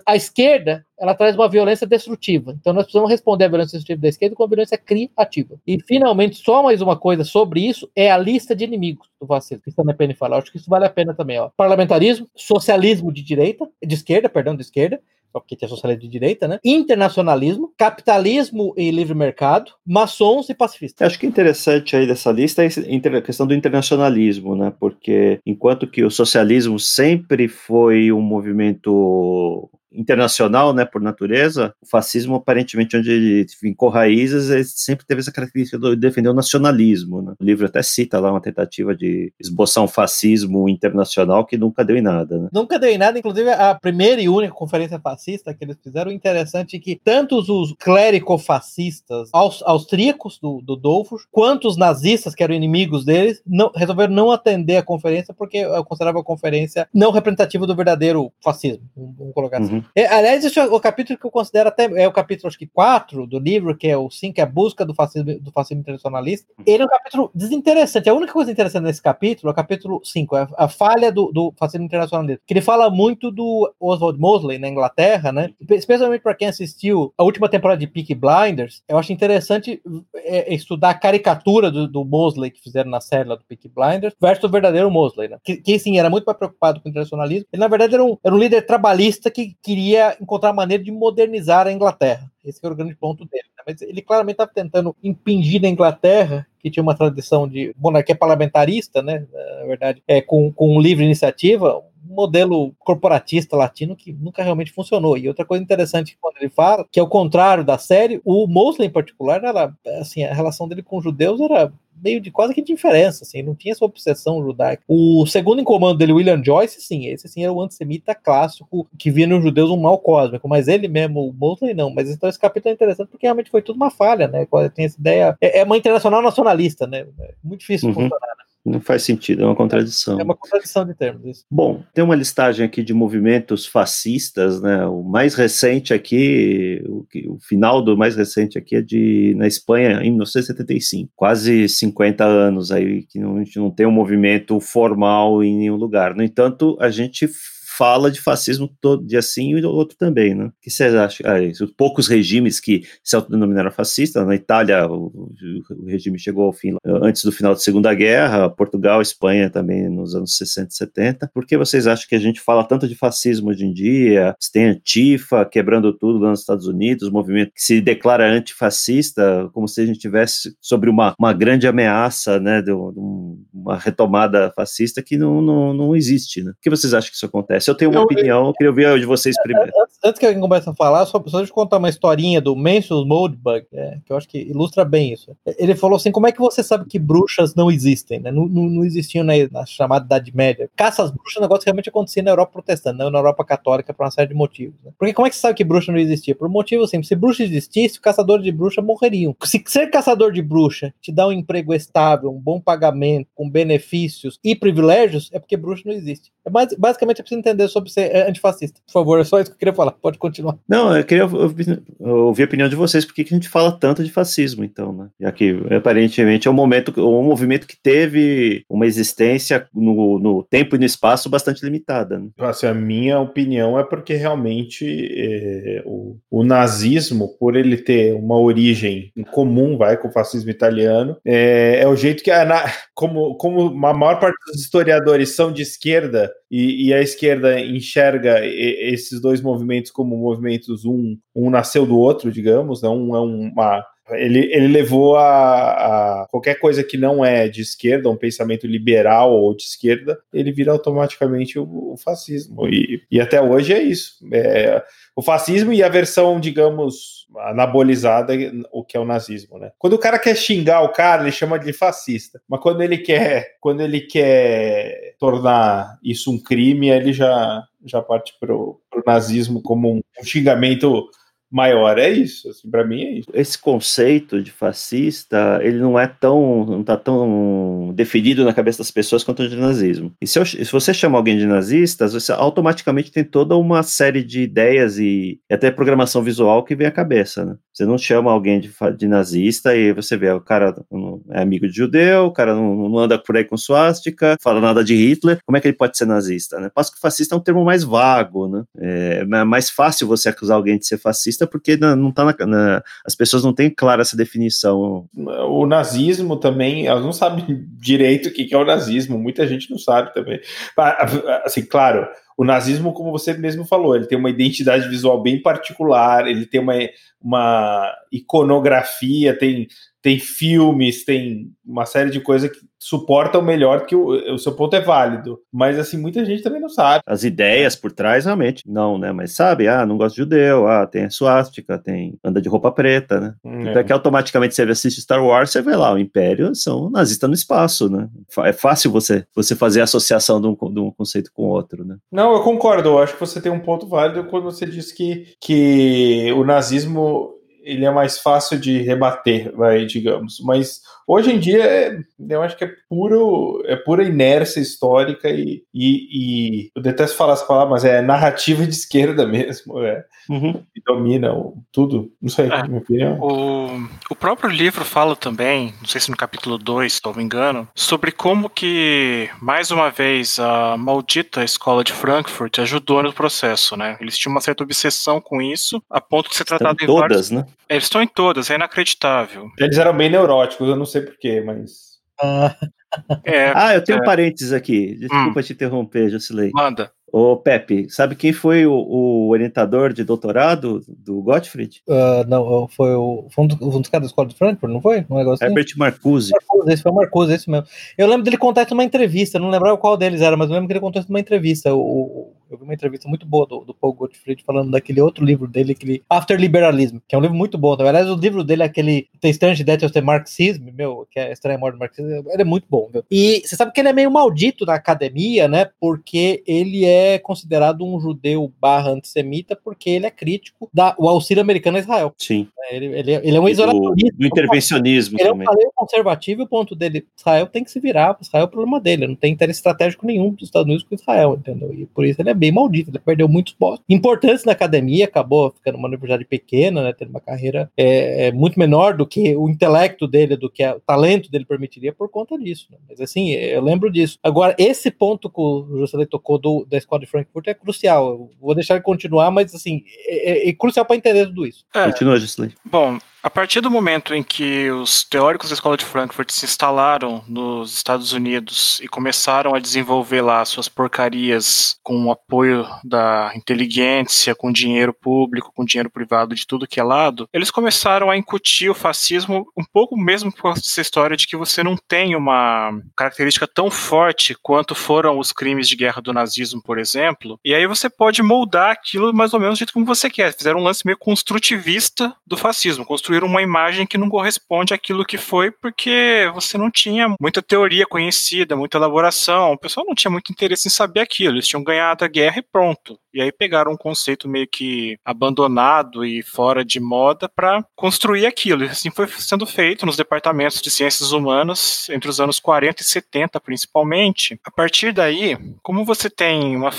a esquerda, ela traz uma violência destrutiva. Então nós precisamos responder à violência destrutiva da esquerda com a violência criativa. E finalmente, só mais uma coisa sobre isso é a lista de inimigos do fascismo, que também pena falar. Acho que isso vale a pena também, ó. Parlamentarismo, socialismo de direita, de esquerda, perdão, de esquerda, porque tinha socialismo de direita, né? Internacionalismo, capitalismo e livre mercado, maçons e pacifistas. Acho que interessante aí dessa lista é a questão do internacionalismo, né? Porque enquanto que o socialismo sempre foi um movimento internacional, né, por natureza, o fascismo, aparentemente, onde ele fincou raízes, ele sempre teve essa característica de defender o nacionalismo. Né? O livro até cita lá uma tentativa de esboçar um fascismo internacional que nunca deu em nada. Né? Nunca deu em nada, inclusive a primeira e única conferência fascista que eles fizeram, interessante é que tantos os clérico-fascistas austríacos do, do Dolfos, quanto os nazistas, que eram inimigos deles, não, resolveram não atender a conferência porque eu considerava a conferência não representativa do verdadeiro fascismo, vamos colocar assim. Uhum. É, aliás, esse é o capítulo que eu considero até é o capítulo acho que 4 do livro, que é o 5, que é a busca do fascismo, do fascismo internacionalista. Uhum. Ele é um capítulo desinteressante. A única coisa interessante nesse capítulo é o capítulo 5, é a falha do, do fascismo internacionalista. Que ele fala muito do Oswald Mosley na Inglaterra, né? Especialmente para quem assistiu a última temporada de Peaky Blinders, eu acho interessante é, estudar a caricatura do, do, Mosley que fizeram na série do Peaky Blinders versus o verdadeiro Mosley, né? Que, que sim, era muito mais preocupado com o internacionalismo. Ele, na verdade, era um, era um líder trabalhista que queria encontrar maneira de modernizar a Inglaterra. Esse era o grande ponto dele. Né? mas ele claramente estava tentando impingir na Inglaterra que tinha uma tradição de monarquia parlamentarista, né, na verdade, é, com, com livre iniciativa, modelo corporatista latino que nunca realmente funcionou. E outra coisa interessante quando ele fala, que é o contrário da série, o Mosley em particular, era, assim, a relação dele com os judeus era meio de quase que diferença, assim, não tinha essa obsessão judaica. O segundo em comando dele, William Joyce, sim, esse sim era o antissemita clássico que via nos judeus um mal cósmico, mas ele mesmo, o Mosley, não. Mas então esse capítulo é interessante porque realmente foi tudo uma falha, né? Tem essa ideia. É, é uma internacional nacionalista, né? É muito difícil uhum. funcionar. Né? Não faz sentido, é uma contradição. É uma contradição de termos. Isso. Bom, tem uma listagem aqui de movimentos fascistas, né? O mais recente aqui, o, o final do mais recente aqui é de na Espanha em 1975, quase 50 anos aí que não, a gente não tem um movimento formal em nenhum lugar. No entanto, a gente fala de fascismo todo dia sim e outro também, né? O que vocês acham? Ah, os poucos regimes que se autodenominaram fascistas, na Itália o, o, regime chegou ao fim antes do final da Segunda Guerra, Portugal, Espanha também nos anos 60 e 70. Por que vocês acham que a gente fala tanto de fascismo hoje em dia? Tem Antifa quebrando tudo lá nos Estados Unidos, movimento que se declara antifascista, como se a gente tivesse sobre uma, uma grande ameaça, né, de, uma retomada fascista que não, não, não existe, né? Por que vocês acham que isso acontece? Se eu tenho uma eu, opinião, eu queria ouvir a de vocês primeiro. Antes, antes, que alguém comece a falar, só, deixa eu contar uma historinha do Mencius Moldbug, é, que eu acho que ilustra bem isso. Ele falou assim: como é que você sabe que bruxas não existem? Né? Não, não, não existiam na, na, chamada Idade Média. Caça às bruxas é um negócio que realmente acontecia na Europa protestante, não na Europa católica, por uma série de motivos. Né? Porque como é que você sabe que bruxa não existia? Por um motivo simples: se bruxa existisse, caçadores de bruxa morreriam. Se ser caçador de bruxa te dá um emprego estável, um bom pagamento, com benefícios e privilégios, é porque bruxa não existe. É basicamente, eu preciso entender entender sobre ser antifascista. Por favor, é só isso que eu queria falar. Pode continuar. Não, eu queria ouvir, ouvir a opinião de vocês, porque que a gente fala tanto de fascismo, então, né? Já que aparentemente é um momento, um movimento que teve uma existência no, no tempo e no espaço bastante limitada. Né? Assim, a minha opinião é porque realmente é, o, o, nazismo, por ele ter uma origem em comum, vai, com o fascismo italiano, é, é o jeito que, a, como, como a maior parte dos historiadores são de esquerda, e, e, a esquerda enxerga esses dois movimentos como movimentos, um, um nasceu do outro, digamos, né? um é uma. Ele, ele levou a, a, qualquer coisa que não é de esquerda, um pensamento liberal ou de esquerda, ele vira automaticamente o, o fascismo. E, e até hoje é isso. É, o fascismo e a versão, digamos, anabolizada, o que é o nazismo, né? Quando o cara quer xingar o cara, ele chama de fascista. Mas quando ele quer, quando ele quer tornar isso um crime, ele já já parte pro, pro nazismo como um xingamento maior. É isso, assim, para mim é isso. Esse conceito de fascista, ele não é tão, não tá tão definido na cabeça das pessoas quanto o de nazismo. E se, eu, se você chama alguém de nazista, você automaticamente tem toda uma série de ideias e, e até programação visual que vem à cabeça, né? Você não chama alguém de, de nazista e você vê, o cara é amigo de judeu, o cara não, não anda por aí com suástica, fala nada de Hitler, como é que ele pode ser nazista, né? Passo que fascista é um termo mais vago, né? É, é mais fácil você acusar alguém de ser fascista porque não tá na, na, as pessoas não têm clara essa definição. O nazismo também, elas não sabem direito o que é o nazismo, muita gente não sabe também. Assim, claro, o nazismo, como você mesmo falou, ele tem uma identidade visual bem particular, ele tem uma, uma iconografia, tem, tem filmes, tem uma série de coisas que suportam melhor que o, o seu ponto é válido. Mas assim, muita gente também não sabe. As ideias por trás, realmente, não, né? Mas sabe, ah, não gosto de judeu, ah, tem a suástica, tem anda de roupa preta, né? Hum, é. Então é que automaticamente você assiste Star Wars, você vê lá, o Império são nazistas no espaço, né? É fácil você, você fazer a associação de um, de um conceito com outro, né? Não, eu concordo, eu acho que você tem um ponto válido quando você diz que, que o nazismo ele é mais fácil de rebater, vai, digamos. Mas hoje em dia é, eu acho que é puro, é pura inércia histórica e, e, e, eu detesto falar essa palavra, mas é narrativa de esquerda mesmo, é, uhum. que domina o, tudo. Não sei, é, minha opinião. O, o próprio livro fala também, não sei se no capítulo 2, se não me engano, sobre como que, mais uma vez, a maldita escola de Frankfurt ajudou no processo, né? Eles tinham uma certa obsessão com isso, a ponto de ser tratado em todas, vários... né? Eles estão em todas, é inacreditável. Eles eram bem neuróticos, eu não sei porquê, mas. Ah, é, ah eu tenho é... um parênteses aqui. Desculpa hum. te interromper, Jocilei. Manda. Ô, Pepe, sabe quem foi o, o orientador de doutorado do Gottfried? Uh, não, foi o, foi um, dos, um dos caras da escola de Frankfurt, não foi? Um negócio Herbert assim? Marcuse. Marcuse. Esse foi o Marcuse, esse mesmo. Eu lembro dele contar isso numa entrevista, não lembrava qual deles era, mas eu lembro que ele contou isso numa entrevista. O, eu vi uma entrevista muito boa do, do Paul Gottfried falando daquele outro livro dele, aquele After Liberalism, que é um livro muito bom. Na verdade, o livro dele é aquele The Strange Death of the Marxism, meu, que é Estranha Morte do Marxismo, ele é muito bom, meu. E você sabe que ele é meio maldito na academia, né? Porque ele é considerado um judeu barra antissemita porque ele é crítico da, o auxílio americano a Israel. Sim. Ele, ele, ele é um isolacionista. Do, do intervencionismo ele também. Ele é um conservativo e o ponto dele, Israel tem que se virar, Israel é o problema dele, não tem interesse estratégico nenhum dos Estados Unidos com Israel, entendeu? E por isso ele é bem maldito, ele perdeu muitos postos importantes na academia, acabou ficando uma universidade pequena, né, tendo uma carreira é, é, muito menor do que o intelecto dele, do que o talento dele permitiria por conta disso. Né? Mas assim, eu lembro disso. Agora, esse ponto que o Juscelino tocou do, da escola de Frankfurt é crucial. Eu vou deixar ele continuar, mas assim, é, é, é crucial para entender tudo isso. É, Continua, Juscelino. Bom, a partir do momento em que os teóricos da escola de Frankfurt se instalaram nos Estados Unidos e começaram a desenvolver lá suas porcarias com o apoio da inteligência, com dinheiro público, com dinheiro privado de tudo que é lado, eles começaram a incutir o fascismo um pouco mesmo por causa dessa história de que você não tem uma característica tão forte quanto foram os crimes de guerra do nazismo, por exemplo, e aí você pode moldar aquilo mais ou menos do jeito como você quer. Fizeram um lance meio construtivista do fascismo, construir construir uma imagem que não corresponde àquilo que foi, porque você não tinha muita teoria conhecida, muita elaboração, o pessoal não tinha muito interesse em saber aquilo, eles tinham ganhado a guerra e pronto. E aí pegaram um conceito meio que abandonado e fora de moda para construir aquilo. E assim foi sendo feito nos departamentos de ciências humanas entre os anos 40 e 70, principalmente. A partir daí, como você tem uma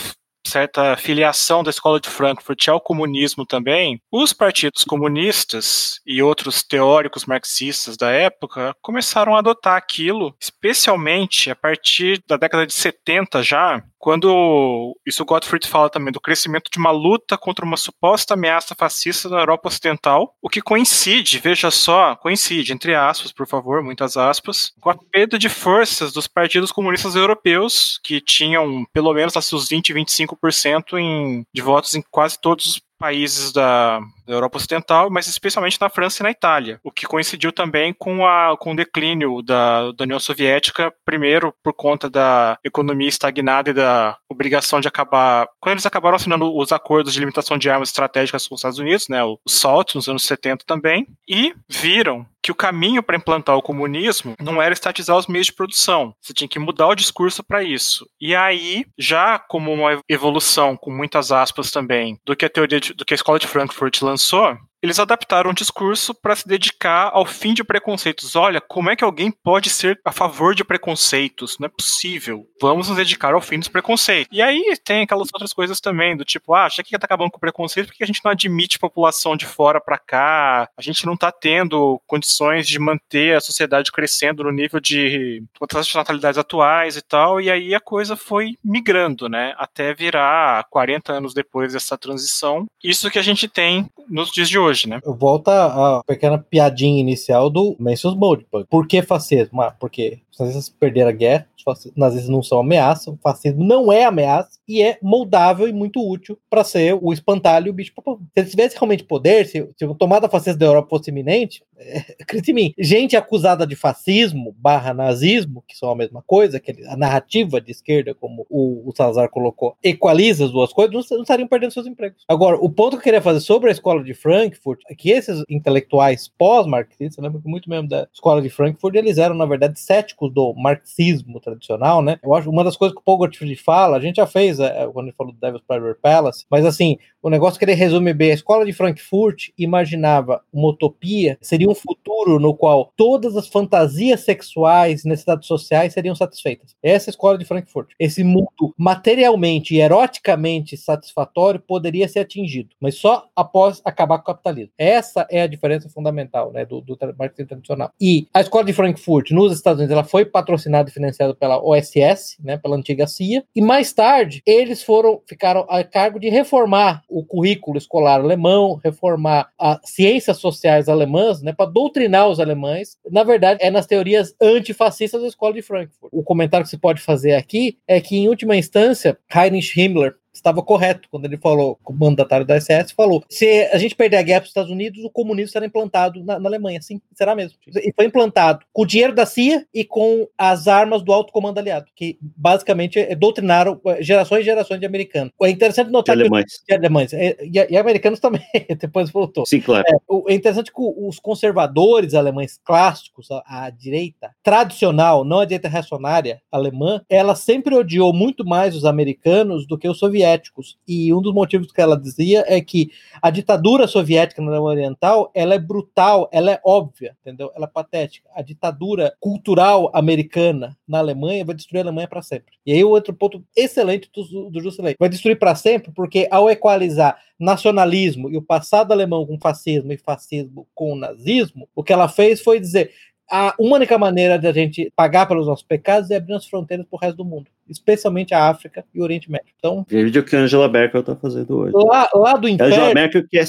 certa filiação da escola de Frankfurt ao comunismo também, os partidos comunistas e outros teóricos marxistas da época começaram a adotar aquilo, especialmente a partir da década de 70 já, quando isso Gottfried fala também do crescimento de uma luta contra uma suposta ameaça fascista na Europa Ocidental, o que coincide, veja só, coincide, entre aspas, por favor, muitas aspas, com a perda de forças dos partidos comunistas europeus, que tinham pelo menos seus 20, 25% em, de votos em quase todos os países da, da, Europa Ocidental, mas especialmente na França e na Itália, o que coincidiu também com, a, com o declínio da, da União Soviética, primeiro por conta da economia estagnada e da obrigação de acabar. Quando eles acabaram assinando os acordos de limitação de armas estratégicas com os Estados Unidos, né, o SALT, nos anos 70 também, e viram que o caminho para implantar o comunismo não era estatizar os meios de produção. Você tinha que mudar o discurso para isso. E aí, já como uma evolução, com muitas aspas também, do que a teoria de, do que a escola de Frankfurt lançou, eles adaptaram o discurso para se dedicar ao fim de preconceitos. Olha, como é que alguém pode ser a favor de preconceitos? Não é possível. Vamos nos dedicar ao fim dos preconceitos. E aí tem aquelas outras coisas também, do tipo, ah, já que tá acabando com o preconceito, porque a gente não admite população de fora para cá? A gente não tá tendo condições de manter a sociedade crescendo no nível de outras natalidades atuais e tal. E aí a coisa foi migrando, né? Até virar 40 anos depois dessa transição. Isso que a gente tem nos dias de hoje hoje, né? Volta a pequena piadinha inicial do Mencius Moldbug. Por que fascismo? Ah, porque os nazistas perderam a guerra, nazistas não são ameaça, o fascismo não é ameaça e é moldável e muito útil para ser o espantalho e o bicho papão. Se ele tivesse realmente poder, se, se a tomada fascista da Europa fosse iminente, é, acredite em mim, gente acusada de fascismo barra nazismo, que são a mesma coisa, que a narrativa de esquerda, como o, o Salazar colocou, equaliza as duas coisas, não, não estariam perdendo seus empregos. Agora, o ponto que eu queria fazer sobre a escola de Frankfurt é que esses intelectuais pós-marxistas, lembro que muito mesmo da escola de Frankfurt, eles eram, na verdade, céticos do marxismo tradicional, né? Eu acho uma das coisas que o Paul Gottfried fala, a gente já fez é, quando ele falou do Devil's Private Palace, mas assim, o negócio que ele resume bem, a escola de Frankfurt imaginava uma utopia, seria um futuro no qual todas as fantasias sexuais necessidades sociais seriam satisfeitas. Essa é escola de Frankfurt. Esse mundo materialmente e eroticamente satisfatório poderia ser atingido, mas só após acabar com o capitalismo. Essa é a diferença fundamental né, do, do marketing tradicional. E a escola de Frankfurt, nos Estados Unidos, ela foi patrocinada e financiada pela OSS, né, pela antiga CIA, e mais tarde eles foram ficaram a cargo de reformar o currículo escolar alemão, reformar as ciências sociais alemãs, né, para doutrinar os alemães. Na verdade, é nas teorias antifascistas da escola de Frankfurt. O comentário que se pode fazer aqui é que, em última instância, Heinrich Himmler estava correto quando ele falou, o mandatário da SS falou: se a gente perder a guerra para os Estados Unidos, o comunismo será implantado na, na, Alemanha. Sim, será mesmo. E foi implantado com o dinheiro da CIA e com as armas do alto comando aliado, que basicamente é, doutrinaram é, gerações e gerações de americanos. É interessante notar de alemães. que. De alemães. E, e, e americanos também, depois voltou. Sim, claro. É, é interessante que os conservadores alemães clássicos, a, a direita tradicional, não a direita reacionária alemã, ela sempre odiou muito mais os americanos do que os soviéticos. E um dos motivos que ela dizia é que a ditadura soviética na Alemanha Oriental, ela é brutal, ela é óbvia, entendeu? Ela é patética. A ditadura cultural americana na Alemanha vai destruir a Alemanha para sempre. E aí outro ponto excelente do, do Juscelino, vai destruir para sempre porque ao equalizar nacionalismo e o passado alemão com fascismo e fascismo com nazismo, o que ela fez foi dizer a única maneira de a gente pagar pelos nossos pecados é abrir as fronteiras para o resto do mundo, especialmente a África e o Oriente Médio. Então, vídeo que a Angela Merkel está fazendo hoje. Lá, lá do inferno. Angela Merkel que é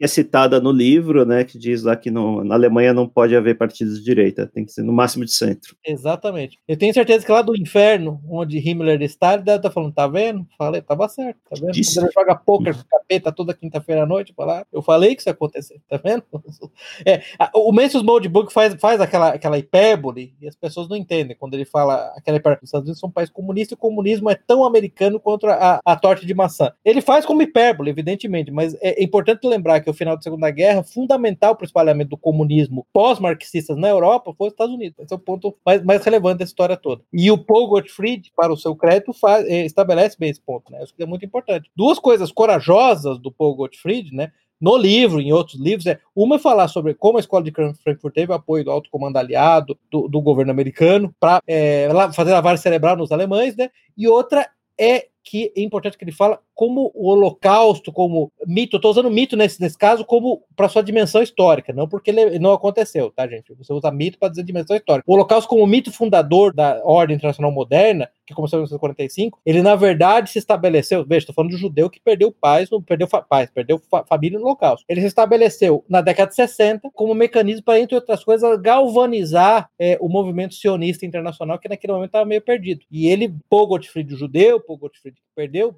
é citada no livro, né, que diz lá que no, na Alemanha não pode haver partidos de direita, tem que ser no máximo de centro. Exatamente. Eu tenho certeza que lá do inferno, onde Himmler está, ele deve estar tá falando, tá vendo? Falei, tava certo, tá vendo? Disse. Quando ele joga poker com capeta toda quinta-feira à noite, falar, eu falei que isso ia acontecer, tá vendo? É, o Mencius Moldbook faz, faz aquela, aquela hipérbole e as pessoas não entendem quando ele fala aquela hipérbole. Os Estados Unidos são um país comunista e o comunismo é tão americano quanto a, a torta de maçã. Ele faz como hipérbole, evidentemente, mas é, é importante lembrar que que o final da Segunda Guerra, fundamental para o espalhamento do comunismo pós-marxistas na Europa, foi os Estados Unidos. Esse é o ponto mais, mais relevante da história toda. E o Paul Gottfried, para o seu crédito, faz, eh, estabelece bem esse ponto. Né? Isso é muito importante. Duas coisas corajosas do Paul Gottfried, né? no livro, em outros livros, é uma é falar sobre como a escola de Frankfurt teve apoio do alto comando aliado, do, do governo americano, para é, eh, fazer lavagem cerebral nos alemães, né? E outra é que é importante que ele fala como o Holocausto, como mito, estou usando mito nesse, nesse caso como para sua dimensão histórica, não porque ele não aconteceu, tá, gente? Você usa mito para dizer dimensão histórica. O Holocausto, como mito fundador da ordem internacional moderna, que começou em 1945, ele na verdade se estabeleceu. Veja, estou falando de um judeu que perdeu pais, perdeu pais, perdeu fa família no Holocausto. Ele se estabeleceu na década de 60 como um mecanismo para, entre outras coisas, galvanizar é, o movimento sionista internacional que naquele momento estava meio perdido. E ele, Paul Gottfried, judeu, Paul Gottfried perdeu,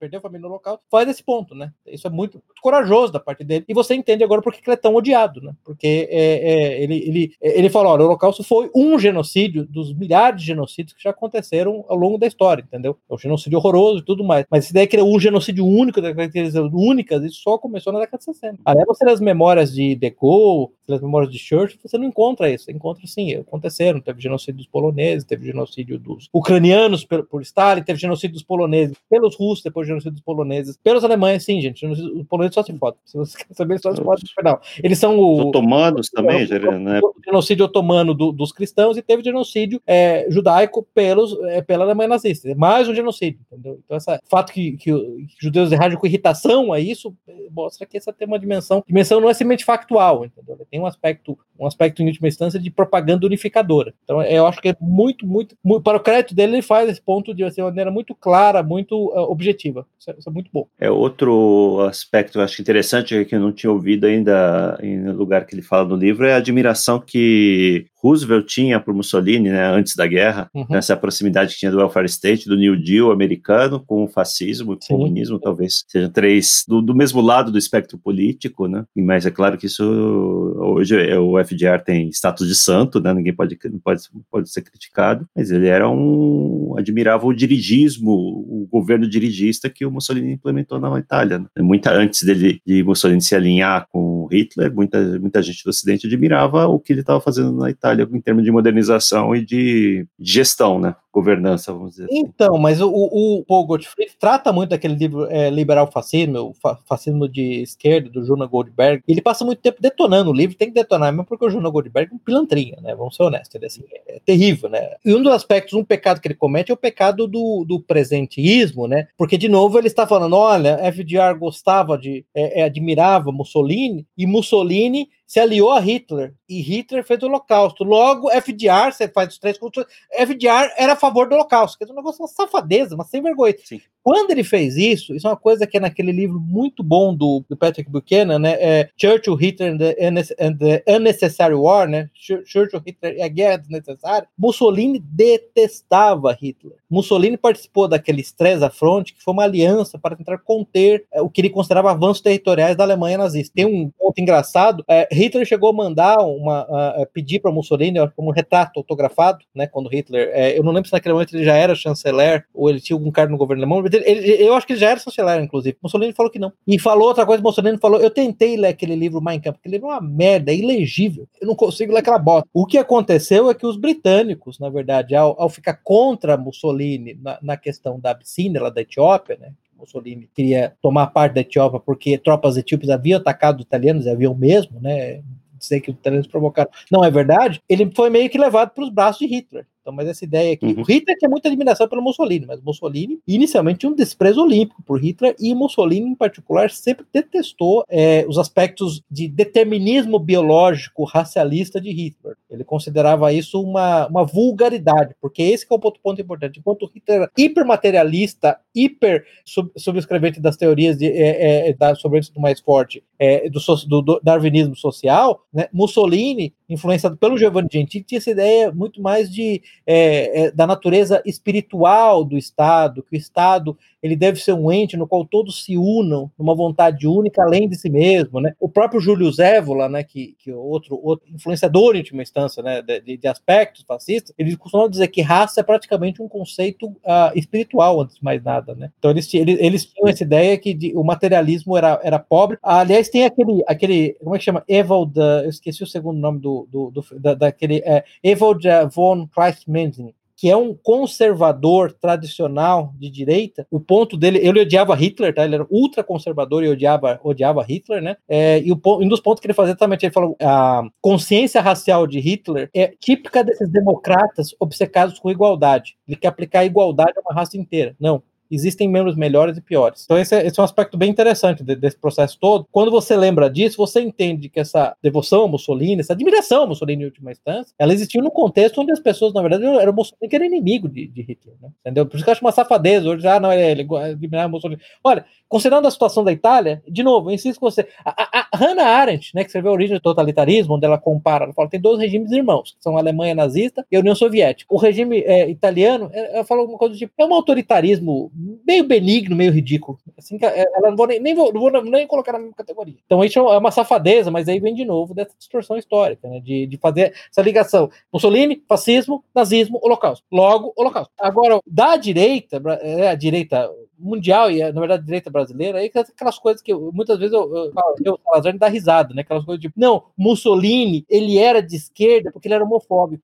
perdeu a família no local, faz esse ponto, né? Isso é muito, muito corajoso da parte dele. E você entende agora por que ele é tão odiado, né? Porque é, é, ele, ele, ele fala: olha, o Holocausto foi um genocídio dos milhares de genocídios que já aconteceram ao longo da história, entendeu? É um genocídio horroroso e tudo mais. Mas essa ideia que é um genocídio único, da características únicas, isso só começou na década de 60. Aliás, você as memórias de De Gaulle, as memórias de Churchill, você não encontra isso. Você encontra sim, aconteceram. Teve genocídio dos poloneses, teve genocídio dos ucranianos por, por Stalin, teve genocídio dos poloneses pelos russos, depois genocídio dos poloneses, pelos alemães, sim, gente. Os poloneses só se fodem. Se você quer saber, só se fodem no final. Eles são o. Os otomanos também, o, né? O genocídio otomano do, dos cristãos e teve genocídio é, judaico pelos, é, pela Alemanha nazista. É mais um genocídio, entendeu? Então, esse fato que, que, que os judeus reagem com irritação a isso mostra que essa tem uma dimensão. Dimensão não é simplesmente factual, entendeu? Tem um aspecto, um aspecto em última instância de propaganda unificadora. Então, eu acho que é muito, muito, muito para o crédito dele, ele faz esse ponto de assim, uma maneira muito clara, muito uh, objetiva. Isso é, isso é, muito bom. É outro aspecto, eu acho interessante que eu não tinha ouvido ainda em lugar que ele fala no livro é a admiração que Roosevelt tinha por Mussolini, né, antes da guerra, uhum. nessa proximidade que tinha do welfare state, do New Deal americano com o fascismo e o comunismo, talvez sejam três do, do, mesmo lado do espectro político, né? Mas é claro que isso hoje é, o FDR tem status de santo, né? Ninguém pode pode pode ser criticado, mas ele era um admirava o dirigismo, o governo dirigista que o Mussolini implementou na Itália. Né? Muita antes dele de Mussolini se alinhar com Hitler, muita muita gente do Ocidente admirava o que ele estava fazendo na Itália em termos de modernização e de gestão, né? Governança, vamos dizer assim. Então, mas o, o Paul Gottfried trata muito daquele livro é, Liberal Fascismo, Fascismo de Esquerda, do Jonas Goldberg. Ele passa muito tempo detonando o livro, tem que detonar, mesmo porque o Jonas Goldberg é um pilantrinha, né? Vamos ser honestos, ele, assim, é, é terrível, né? E um dos aspectos, um pecado que ele comete é o pecado do, do presenteísmo, né? Porque, de novo, ele está falando: olha, FDR gostava de, é, é, admirava Mussolini, e Mussolini se aliou a Hitler e Hitler fez o Holocausto. Logo, FDR, você faz os três FDR era favor do Holocausto, que é um negócio, uma safadeza, uma sem vergonha. Sim. Quando ele fez isso, isso é uma coisa que é naquele livro muito bom do, do Patrick Buchanan, né? É Churchill, Hitler and the, and the Unnecessary War, né? Churchill, Hitler e a Guerra Desnecessária. Mussolini detestava Hitler. Mussolini participou daquele Stresa Front, que foi uma aliança para tentar conter é, o que ele considerava avanços territoriais da Alemanha nazista. Tem um ponto engraçado: é, Hitler chegou a mandar uma uh, pedir para Mussolini um retrato autografado, né? Quando Hitler, é, eu não lembro se naquele momento ele já era chanceler ou ele tinha algum cargo no governo alemão. Ele, ele, eu acho que ele já era chanceler, inclusive. Mussolini falou que não. E falou outra coisa: Mussolini falou: eu tentei ler aquele livro Mein Kampf, aquele livro é uma merda, é ilegível. Eu não consigo ler aquela bota. O que aconteceu é que os britânicos, na verdade, ao, ao ficar contra Mussolini na, na questão da Abissínia, lá da Etiópia, né? Mussolini queria tomar parte da Etiópia porque tropas etíopes haviam atacado os italianos haviam mesmo, né? Dizer que os italianos provocaram. Não é verdade. Ele foi meio que levado para os braços de Hitler. Então, mas essa ideia aqui, uhum. o Hitler tinha muita admiração pelo Mussolini, mas Mussolini inicialmente tinha um desprezo olímpico por Hitler e Mussolini, em particular, sempre detestou é, os aspectos de determinismo biológico racialista de Hitler. Ele considerava isso uma, uma vulgaridade, porque esse é o ponto, ponto importante. Enquanto Hitler era hipermaterialista, hiper sub, subscrevente das teorias de, é, é, da sobrevivência do mais forte, é, do, do, do, darwinismo social, né, Mussolini, influenciado pelo Giovanni Gentili, tinha essa ideia muito mais de é, é, da natureza espiritual do Estado, que o Estado ele deve ser um ente no qual todos se unam numa vontade única além de si mesmo, né? O próprio Júlio Zévola, né, que, que outro, outro influenciador em última instância, né, de, de aspectos fascistas, ele costumava dizer que raça é praticamente um conceito uh, espiritual antes de mais nada, né? Então eles, eles, eles tinham essa ideia que de, o materialismo era, era pobre. Aliás, tem aquele, aquele como é que chama? Evald, eu esqueci o segundo nome do, do, do da, daquele é, Evald von Kleistmann, que é um conservador tradicional de direita, o ponto dele, ele odiava Hitler, tá? Ele era ultra conservador e odiava, odiava Hitler, né? É, e o, um dos pontos que ele fazia exatamente, ele falou, a consciência racial de Hitler é típica desses democratas obcecados com igualdade. Ele quer aplicar igualdade a uma raça inteira. Não, existem membros melhores e piores. Então, esse é, esse é um aspecto bem interessante de, desse processo todo. Quando você lembra disso, você entende que essa devoção a Mussolini, essa admiração a Mussolini em última instância, ela existiu num contexto onde as pessoas, na verdade, eram Mussolini que era inimigo de, de Hitler, né? entendeu? Por isso que eu acho uma safadeza hoje, ah, não, ele, ele admirava Mussolini. Olha, considerando a situação da Itália, de novo, eu insisto com você, a, a, Hannah Arendt, né, que escreveu a origem do totalitarismo, onde ela compara, ela fala, tem dois regimes irmãos, que são a Alemanha nazista e a União Soviética. O regime é, italiano, ela fala alguma coisa do tipo, é um autoritarismo meio benigno, meio ridículo. Assim, ela não vou nem, nem, vou, vou nem colocar na mesma categoria. Então isso é uma safadeza, mas aí vem de novo dessa distorção histórica, né, de, de fazer essa ligação. Mussolini, fascismo, nazismo, holocausto. Logo, holocausto. Agora, da direita, é, a direita mundial e, na verdade, direita brasileira, aí aquelas coisas que eu, muitas vezes eu, eu, eu Salazar dá risada, né? Aquelas coisas de, não, Mussolini, ele era de esquerda porque ele era homofóbico.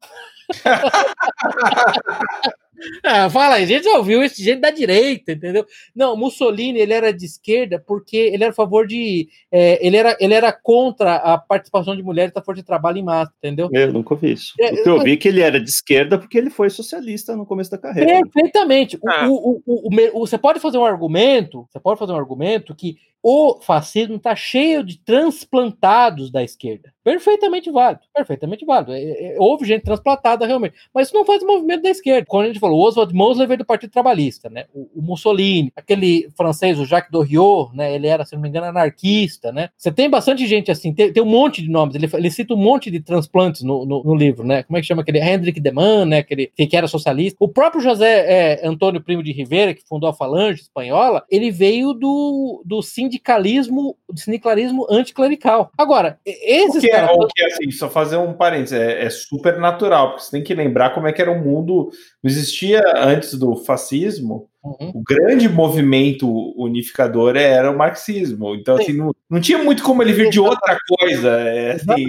Ah, fala aí, a gente já ouviu esse gente da direita, entendeu? Não, Mussolini ele era de esquerda porque ele era a favor de. É, ele, era, ele era contra a participação de mulheres na força de trabalho em massa, entendeu? Eu nunca ouvi isso. É, que eu vi é que ele era de esquerda porque ele foi socialista no começo da carreira. Perfeitamente. Ah. O, o, o, você pode fazer um argumento, você pode fazer um argumento que o fascismo está cheio de transplantados da esquerda. Perfeitamente válido, perfeitamente válido. É, é, houve gente transplantada realmente, mas isso não faz o movimento da esquerda. Quando a gente falou, o Oswald Mosley veio do Partido Trabalhista, né? O, o, Mussolini, aquele francês, o Jacques Doriot, né? Ele era, se não me engano, anarquista, né? Você tem bastante gente assim, tem, tem um monte de nomes. Ele, ele cita um monte de transplantes no, no, no, livro, né? Como é que chama aquele Hendrik Deman, né? Aquele que era socialista. O próprio José é, Antônio Primo de Rivera, que fundou a Falange espanhola, ele veio do, do sindicalismo, do sindicalismo anticlerical. Agora, esses é, o que é assim, só fazer um parênteses, é, é, super natural, porque você tem que lembrar como é que era o mundo. Não existia antes do fascismo. Uhum. O grande movimento unificador era o marxismo. Então, Sim. assim, não, não tinha muito como ele vir de outra coisa. É, assim,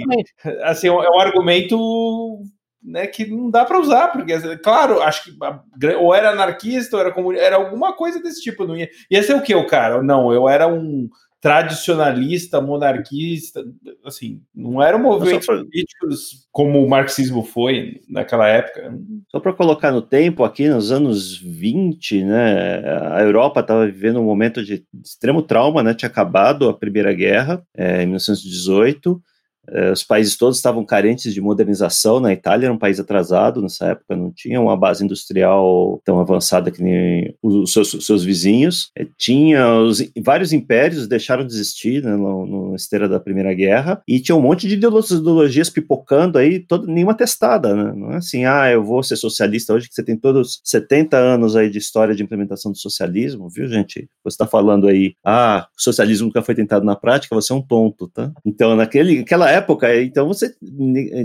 assim, é um argumento né, que não dá para usar, porque, claro, acho que ou era anarquista ou era comunista, era alguma coisa desse tipo. Não ia, ia ser o que o cara? Não, eu era um tradicionalista, monarquista, assim, não eram movimentos pra... políticos como o marxismo foi naquela época. Só para colocar no tempo, aqui nos anos 20, né, a Europa estava vivendo um momento de extremo trauma, né, tinha acabado a Primeira Guerra, é, em 1918, É, os países todos estavam carentes de modernização. Na Itália era um país atrasado nessa época, não tinha uma base industrial tão avançada que nem os seus, seus vizinhos. É, tinha os, vários impérios deixaram de existir né, no, no esteira da Primeira Guerra e tinha um monte de ideologias pipocando aí, todo, nenhuma testada, né? Não é assim, ah, eu vou ser socialista hoje que você tem todos 70 anos aí de história de implementação do socialismo, viu, gente? Você está falando aí, ah, o socialismo nunca foi tentado na prática, você é um tonto, tá? Então, naquele, naquela época, então você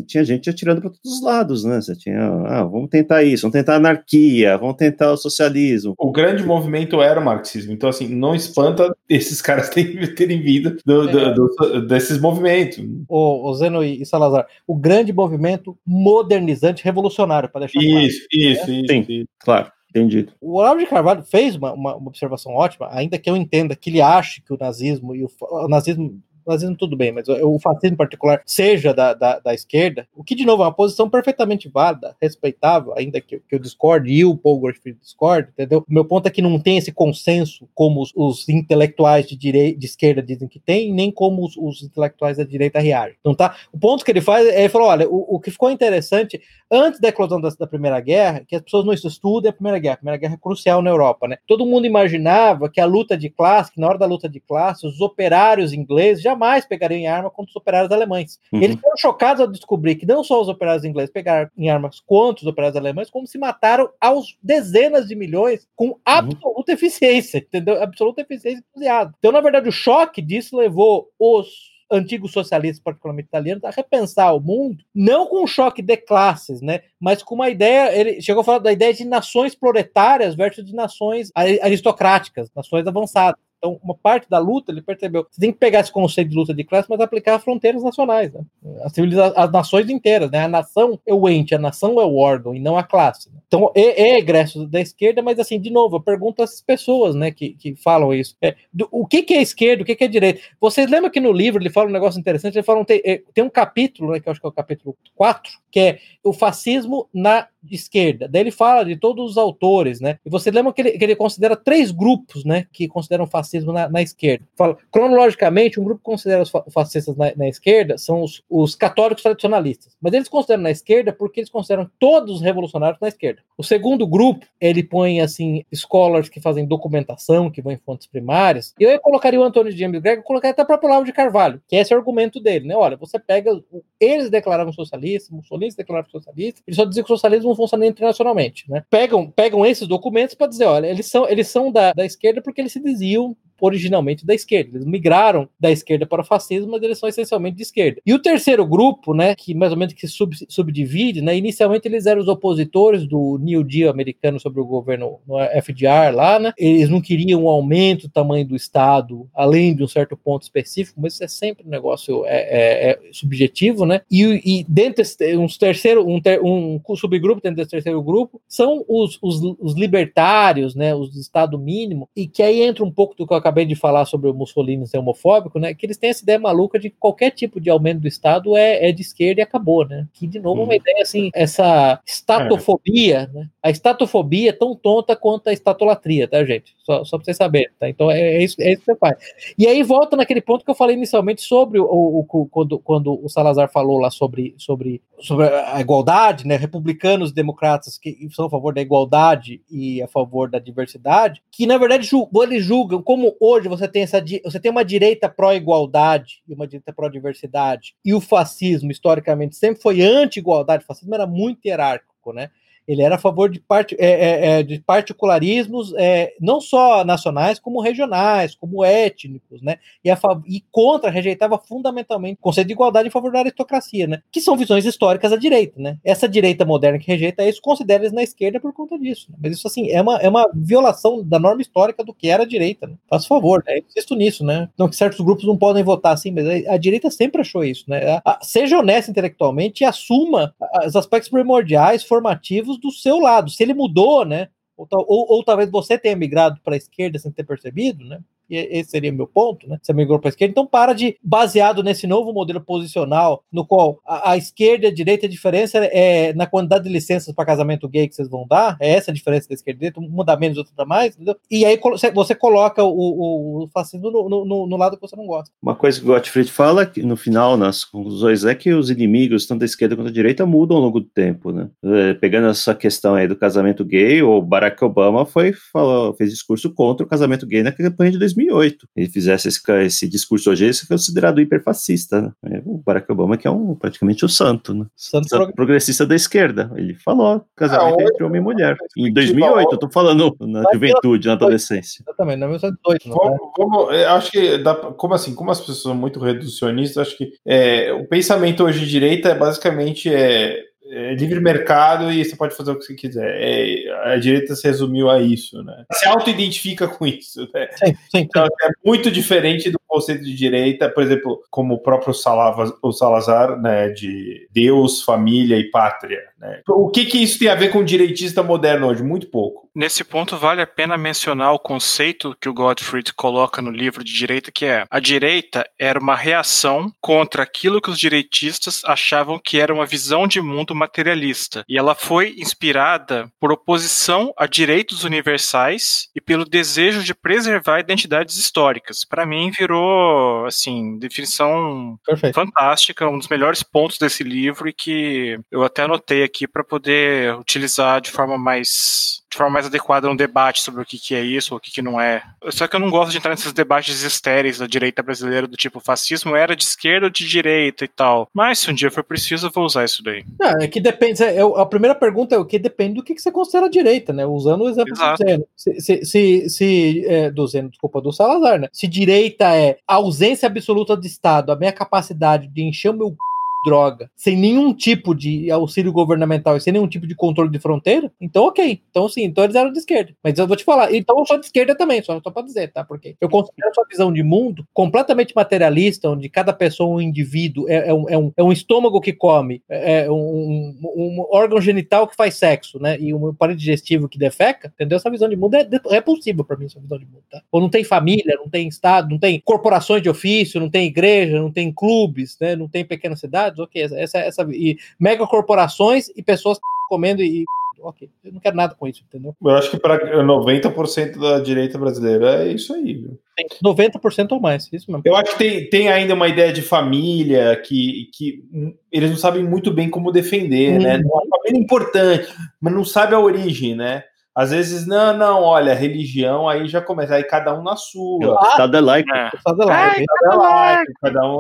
tinha gente atirando para todos os lados, né? Você tinha, ah, vamos tentar isso, vamos tentar anarquia, vamos tentar o socialismo. O grande movimento era o marxismo, então assim, não espanta esses caras terem, terem vindo do, do, do, desses movimentos. O, o Zeno e Salazar, o grande movimento modernizante revolucionário, para deixar isso, claro. Isso, né? isso, Sim, isso. claro. Entendido. O Olavo de Carvalho fez uma, uma, uma, observação ótima, ainda que eu entenda que ele ache que o nazismo e o, o nazismo nazismo tudo bem, mas o fascismo particular seja da, da, da, esquerda, o que, de novo, é uma posição perfeitamente válida, respeitável, ainda que, que eu discorde e o Paul Goldfield discorde, entendeu? O meu ponto é que não tem esse consenso como os, os intelectuais de, direita, de esquerda dizem que tem, nem como os, os, intelectuais da direita reagem. Então, tá? O ponto que ele faz é, ele falou, olha, o, o que ficou interessante, antes da eclosão da, da Primeira Guerra, que as pessoas não estudam a Primeira Guerra, a Primeira Guerra é crucial na Europa, né? Todo mundo imaginava que a luta de classe, que na hora da luta de classe, os operários ingleses jamais pegariam em arma contra os operários alemães. Uhum. Eles foram chocados ao descobrir que não só os operários ingleses pegaram em armas contra os operários alemães, como se mataram aos dezenas de milhões com uhum. absoluta uhum. eficiência, entendeu? Absoluta eficiência e entusiasmo. Então, na verdade, o choque disso levou os antigos socialistas, particularmente italianos, a repensar o mundo, não com um choque de classes, né, mas com uma ideia, ele chegou a falar da ideia de nações proletárias versus de nações aristocráticas, nações avançadas. Então, uma parte da luta, ele percebeu, você tem que pegar esse conceito de luta de classe, mas aplicar a fronteiras nacionais, né? as, civiliza as nações inteiras, né? A nação é o ente, a nação é o órgão e não a classe. Né? Então, é, é egresso da esquerda, mas assim, de novo, eu pergunto às pessoas, né, que, que falam isso. É, do, o que, que é esquerda, o que, que é direita? Vocês lembram que no livro ele fala um negócio interessante, ele fala, tem, é, tem um capítulo, né, que eu acho que é o capítulo 4, que é o fascismo na esquerda. Daí ele fala de todos os autores, né? E você lembra que ele, que ele considera três grupos, né? Que consideram fascismo na, na esquerda. Fala, cronologicamente, um grupo que considera os fascistas na, na, esquerda são os, os católicos tradicionalistas. Mas eles consideram na esquerda porque eles consideram todos os revolucionários na esquerda. O segundo grupo, ele põe, assim, scholars que fazem documentação, que vão em fontes primárias. E eu colocaria o Antônio de James Gregg, colocaria até o próprio Lavo de Carvalho, que é esse argumento dele, né? Olha, você pega, eles declaravam socialistas, Mussolini declaravam socialistas, eles só diziam que o socialismo não funciona internacionalmente, né? Pegam, pegam esses documentos para dizer, olha, eles são, eles são da, da esquerda porque eles se diziam originalmente da esquerda. Eles migraram da esquerda para o fascismo, mas eles são essencialmente de esquerda. E o terceiro grupo, né, que mais ou menos que sub, subdivide, né, inicialmente eles eram os opositores do New Deal americano sobre o governo FDR lá, né, eles não queriam um aumento do tamanho do Estado, além de um certo ponto específico, mas isso é sempre um negócio é, é, é subjetivo, né, e, e dentro desse, uns terceiro, um, ter, um subgrupo dentro desse terceiro grupo são os, os, os libertários, né, os de Estado mínimo, e que aí entra um pouco do que eu acabei de falar sobre o Mussolini ser homofóbico, né? Que eles têm essa ideia maluca de que qualquer tipo de aumento do Estado é, é de esquerda e acabou, né? Que, de novo, é uma uhum. ideia assim, essa estatofobia, é. né? A estatofobia é tão tonta quanto a estatolatria, tá, gente? Só, só pra vocês saberem, tá? Então é, é, isso, é isso que você faz. E aí volta naquele ponto que eu falei inicialmente sobre o, o, o quando, quando o Salazar falou lá sobre, sobre, sobre a igualdade, né? Republicanos, democratas que são a favor da igualdade e a favor da diversidade, que na verdade eles julgam como hoje você tem essa você tem uma direita pró-igualdade e uma direita pró-diversidade, e o fascismo, historicamente, sempre foi anti-igualdade, o fascismo era muito hierárquico, né? Ele era a favor de, part, é, é, é, de particularismos, é, não só nacionais, como regionais, como étnicos, né? E, e contra, rejeitava fundamentalmente o conceito de igualdade em favor da aristocracia, né? Que são visões históricas da direita, né? Essa direita moderna que rejeita isso, considera eles na esquerda por conta disso. Né? Mas isso, assim, é uma, é uma violação da norma histórica do que era a direita, né? Faz favor, né? Eu insisto nisso, né? Então, que certos grupos não podem votar assim, mas a, a direita sempre achou isso, né? A, a, seja honesta intelectualmente e assuma os aspectos primordiais, formativos do seu lado. Se ele mudou, né? Ou, ou, ou talvez você tenha migrado para a esquerda sem ter percebido, né? Esse seria meu ponto, né? Você migrou para a esquerda, então para de, baseado nesse novo modelo posicional, no qual a, a esquerda e a direita, a diferença é na quantidade de licenças para casamento gay que vocês vão dar, é essa a diferença da esquerda e direita, uma dá menos, outra dá mais, entendeu? E aí você coloca o, o, o fascismo no, no, no, lado que você não gosta. Uma coisa que o Gottfried fala, no final, nas conclusões, é que os inimigos, tanto da esquerda quanto da direita, mudam ao longo do tempo, né? É, pegando essa questão aí do casamento gay, o Barack Obama foi, falou, fez discurso contra o casamento gay na campanha de 2008. Ele fizesse esse, esse discurso hoje, ele é considerado hiperfascista, né? É, o Barack Obama, que é um, praticamente o santo, né? Santo, santo progressista da esquerda. Ele falou casamento entre homem e mulher. Em 2008, eu tô falando na juventude, na adolescência. Exatamente, na 1918. Vamos, vamos, acho que, dá, como assim, como as pessoas são muito reducionistas, acho que é, o pensamento hoje de direita é basicamente é, é livre mercado e você pode fazer o que você quiser. É, a direita se resumiu a isso, né? Se auto-identifica com isso, né? Sim, sim, então é muito diferente do conceito de direita, por exemplo, como o próprio Salazar, o Salazar, né, de Deus, família e pátria. Né? O que, que isso tem a ver com direitista moderno hoje? Muito pouco. Nesse ponto, vale a pena mencionar o conceito que o Gottfried coloca no livro de direita, que é a direita era uma reação contra aquilo que os direitistas achavam que era uma visão de mundo materialista. E ela foi inspirada por oposição a direitos universais e pelo desejo de preservar identidades históricas. Para mim, virou, assim, definição Perfeito. fantástica, um dos melhores pontos desse livro e que eu até anotei aqui para poder utilizar de forma mais de forma mais adequada um debate sobre o que, que é isso ou o que, que não é. Só que eu não gosto de entrar nesses debates estéreis da direita brasileira, do tipo, fascismo era de esquerda ou de direita e tal. Mas se um dia for preciso, eu vou usar isso daí. Não, é que depende. É, a primeira pergunta é o que depende do que, que você considera direita, né? Usando o exemplo Exato. do Zeno. Se, se, se, se é, do Zeno, desculpa, do Salazar, né? Se direita é a ausência absoluta de Estado, a minha capacidade de encher o meu droga, sem nenhum tipo de auxílio governamental e sem nenhum tipo de controle de fronteira, então ok. Então sim, então eles eram de esquerda. Mas eu vou te falar, então eu sou de esquerda também, só, só pra dizer, tá? Porque eu considero a sua visão de mundo completamente materialista, onde cada pessoa, um indivíduo, é, é, um, é, um, é um estômago que come, é, é um, um, órgão genital que faz sexo, né? E um aparelho digestivo que defeca, entendeu? Essa visão de mundo é, é possível para mim, essa visão de mundo, tá? Ou não tem família, não tem Estado, não tem corporações de ofício, não tem igreja, não tem clubes, né? Não tem pequena cidade ok, essa, essa, e megacorporações e pessoas comendo e ok, eu não quero nada com isso, entendeu? Eu acho que para 90% da direita brasileira é isso aí, viu? 90% ou mais, isso mesmo. Eu acho que tem, tem ainda uma ideia de família que, que eles não sabem muito bem como defender, hum. né? Uhum. Uma família importante, mas não sabe a origem, né? Às vezes, não, não, olha, religião, aí já começa, aí cada um na sua. Estado é laico. É. Estado é laico. Estado é laico, cada um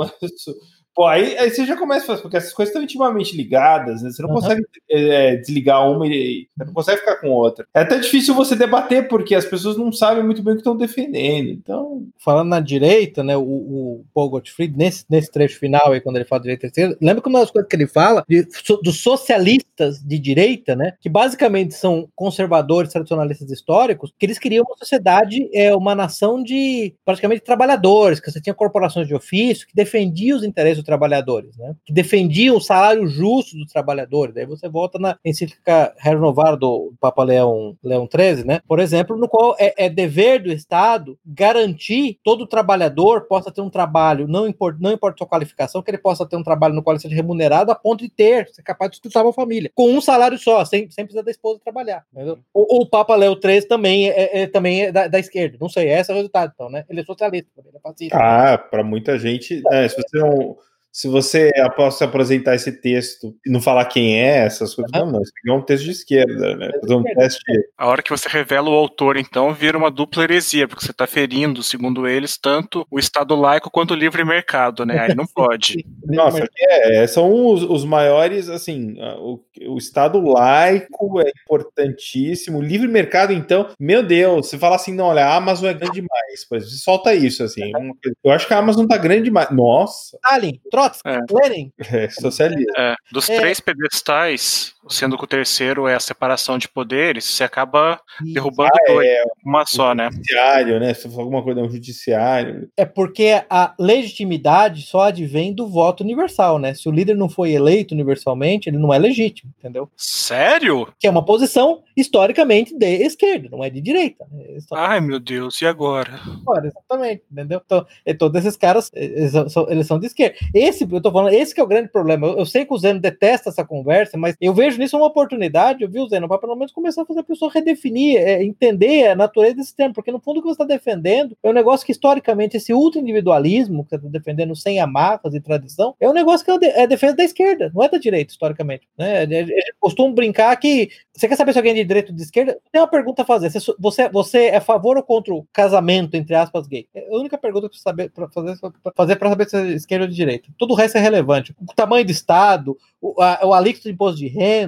Pô, aí, aí você já começa porque essas coisas estão intimamente ligadas, né? Você não uhum. consegue é, desligar uma e você não consegue ficar com outra. É até difícil você debater, porque as pessoas não sabem muito bem o que estão defendendo. Então. Falando na direita, né? O, o Paul Gottfried, nesse, nesse trecho final aí, quando ele fala de direita e esquerda, lembra que uma das coisas que ele fala de, dos socialistas de direita, né? Que basicamente são conservadores, tradicionalistas históricos, que eles queriam uma sociedade, é, uma nação de praticamente trabalhadores, que você tinha corporações de ofício que defendiam os interesses trabalhadores, né? que defendiam o salário justo dos trabalhadores. Aí você volta na encíclica renovar do Papa Leão, Leão XIII, né? por exemplo, no qual é, é, dever do Estado garantir todo trabalhador possa ter um trabalho, não importa, não importa sua qualificação, que ele possa ter um trabalho no qual ele seja remunerado a ponto de ter, ser capaz de sustentar uma família, com um salário só, sem, sem precisar da esposa trabalhar. O, o, Papa Leão XIII também é, é também é da, da, esquerda, não sei, esse é o resultado, então, né? Ele é socialista, ele é fascista. Ah, para muita gente, é, se você não se você após apresentar esse texto e não falar quem é, essas coisas, não, não, isso aqui é um texto de esquerda, né? Fazer um teste. A hora que você revela o autor, então, vira uma dupla heresia, porque você está ferindo, segundo eles, tanto o Estado laico quanto o livre mercado, né? Aí não pode. Nossa, é, são os, os maiores, assim, o, o Estado laico é importantíssimo, o livre mercado, então, meu Deus, você fala assim, não, olha, a Amazon é grande demais, pois solta isso, assim. Eu acho que a Amazon tá grande demais. Nossa. Stalin, Trotsky, é. Lenin. É, socialista. É, dos é. três pedestais, sendo que o terceiro é a separação de poderes, você acaba derrubando ah, dois, é, uma só, né? Judiciário, né? Se for alguma coisa, é um judiciário. É porque a legitimidade só advém do voto universal, né? Se o líder não foi eleito universalmente, ele não é legítimo, entendeu? Sério? Que é uma posição historicamente de esquerda, não é de direita. Né? Ai, meu Deus, e agora? Agora, exatamente, entendeu? Então, todos esses caras, eles são, eles são de esquerda. Esse, eu tô falando, esse que é o grande problema. Eu, eu sei que o Zeno detesta essa conversa, mas eu vejo nisso uma oportunidade, eu vi o Zeno, para pelo menos começar a fazer a pessoa redefinir, é, entender a natureza desse termo, porque no fundo o que você está defendendo é um negócio que historicamente esse ultra-individualismo que você está defendendo sem amarras e tradição, é um negócio que é, é defesa da esquerda, não é da direita, historicamente. Né? A gente costuma brincar que você quer saber se alguém é de direita ou de esquerda? Tem uma pergunta a fazer. Você, você é a favor ou contra o casamento, entre aspas, gay? É a única pergunta que você saber para fazer para saber se é esquerda ou de direita. Todo o resto é relevante. O tamanho do Estado, o, a, o alíquoto de imposto de renda,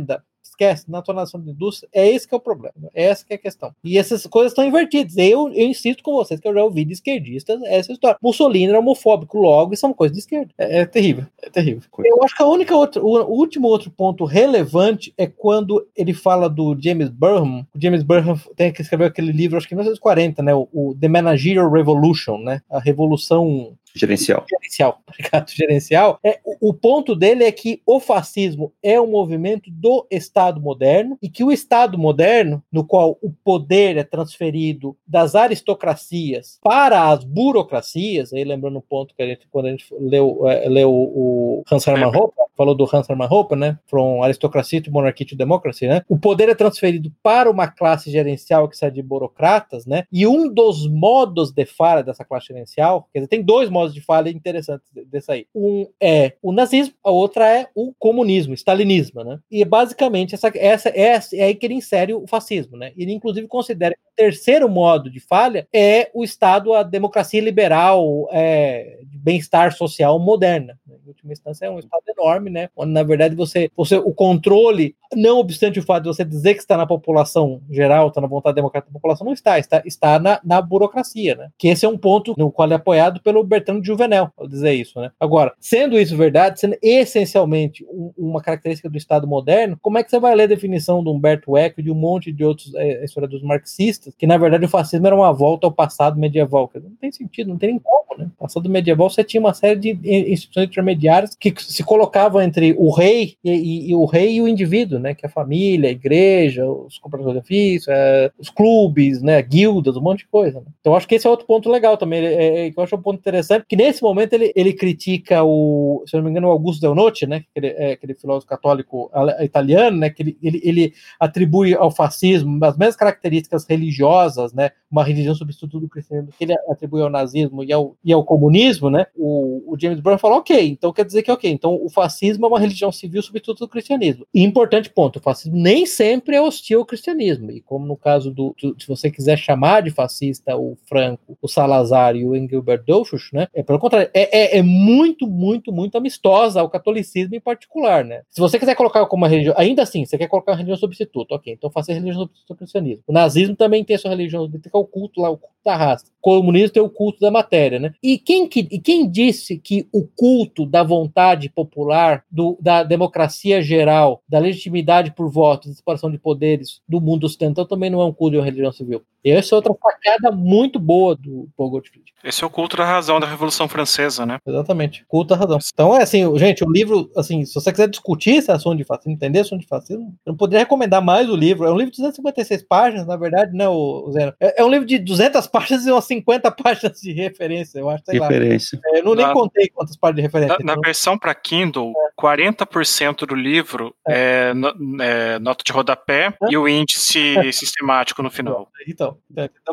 esquece, na nação de indústria, é esse que é o problema, é essa que é a questão. E essas coisas estão invertidas. Eu, eu insisto com vocês que eu já ouvi de esquerdistas essa história. Mussolini era homofóbico logo e são coisas de esquerda. É, é terrível, é terrível. Eu acho que a única outra, o último outro ponto relevante é quando ele fala do James Burham. O James Burham tem que escrever aquele livro, acho que em 1940, né? O, o The Managerial Revolution, né? A revolução Gerencial. Gerencial, obrigado, gerencial. É, o, o, ponto dele é que o fascismo é um movimento do Estado moderno e que o Estado moderno, no qual o poder é transferido das aristocracias para as burocracias, aí lembrando o ponto que a gente, quando a gente leu, é, leu o Hans Hermann Hoppe, falou do Hans Hermann Hoppe, né, from aristocracia to monarchy to democracy, né, o poder é transferido para uma classe gerencial que sai de burocratas, né, e um dos modos de falha dessa classe gerencial, quer dizer, tem dois modos de falha interessantes desse aí. Um é o nazismo, a outra é o comunismo, stalinismo, né? E basicamente essa, essa, essa é aí que ele insere o fascismo, né? Ele inclusive considera que o terceiro modo de falha é o Estado, a democracia liberal, é, bem-estar social moderna. Né? Em última instância, é um Estado enorme, né? Onde, na verdade, você, você o controle, não obstante o fato de você dizer que está na população geral, está na vontade democrática da população, não está, está, está na, na burocracia, né? Que esse é um ponto no qual é apoiado pelo Bertrand Juvenel, ao dizer isso, né? Agora, sendo isso verdade, sendo essencialmente um, uma característica do Estado moderno, como é que você vai ler a definição de Humberto Eco e de um monte de outros é, historiadores marxistas, que na verdade o fascismo era uma volta ao passado medieval? Não tem sentido, não tem nem como, né? No passado medieval você tinha uma série de instituições intermediárias que se colocavam entre o rei e, e, e o rei e o indivíduo, né? Que é a família, a igreja, os compradores de ofício, é, os clubes, né? Guildas, um monte de coisa. Né? Então acho que esse é outro ponto legal também, é, é, eu acho um ponto interessante que nesse momento ele, ele critica o, se não me engano, o Augusto Del Notte, né, aquele, é, aquele filósofo católico italiano, né, que ele, ele, ele atribui ao fascismo as mesmas características religiosas, né, uma religião substituta do cristianismo que ele atribui ao nazismo e ao, e ao comunismo, né, o, o James Brown falou, ok, então quer dizer que ok, então o fascismo é uma religião civil substituta do cristianismo. E importante ponto, o fascismo nem sempre é hostil ao cristianismo, e como no caso do, do se você quiser chamar de fascista o Franco, o Salazar e o Engelbert Dollfuss, né, é pelo contrário, é, é, é, muito, muito, muito amistosa ao catolicismo em particular, né? Se você quiser colocar como uma religião, ainda assim, você quer colocar uma religião substituta, ok, então faça religião substituta ao cristianismo. O nazismo também tem sua religião, tem o culto lá, o culto da raça. O comunismo tem o culto da matéria, né? E quem, que, e quem disse que o culto da vontade popular, do, da democracia geral, da legitimidade por votos, da separação de poderes do mundo ocidental também não é um culto de uma religião civil? Essa é outra facada muito boa do Paul Gottfried. Esse é o culto da razão da Revolução Francesa, né? Exatamente, culto da razão. Então é assim, gente, o livro, assim, se você quiser discutir esse assunto de fascismo, entender assunto de fascismo, eu não poderia recomendar mais o livro. É um livro de 256 páginas, na verdade, né, o Zeno? É, é um livro de 200 páginas e umas 50 páginas de referência, eu acho. referência. É, eu não na, nem contei quantas páginas de referência. Na, então. na versão para Kindle, é. 40% do livro é, é, no, é nota de rodapé e o índice sistemático no final. Então,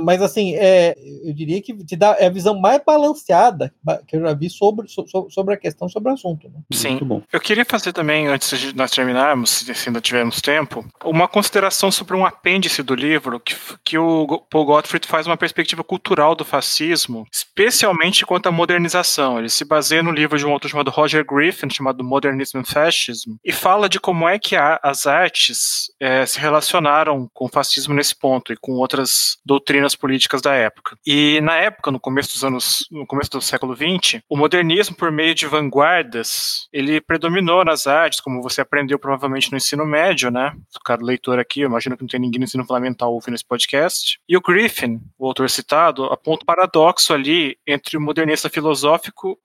mas assim, é, eu diria que te dá é a visão mais balanceada que eu já vi sobre, sobre a questão, sobre o assunto. Né? Sim. Eu queria fazer também, antes de nós terminarmos, se ainda tivermos tempo, uma consideração sobre um apêndice do livro que, que o Paul Gottfried faz uma perspectiva cultural do fascismo, especialmente quanto à modernização. Ele se baseia no livro de um autor chamado Roger Griffin, chamado Modernism and Fascism, e fala de como é que a, as artes é, se relacionaram com o fascismo nesse ponto e com outras doutrinas políticas da época. E na época, no começo dos anos, no começo do século XX, o modernismo por meio de vanguardas, ele predominou nas artes, como você aprendeu provavelmente no ensino médio, né? O cara leitor aqui, eu imagino que não tem ninguém no ensino fundamental ouvindo esse podcast. E o Griffin, o autor citado, aponta um paradoxo ali entre o modernista filosófico,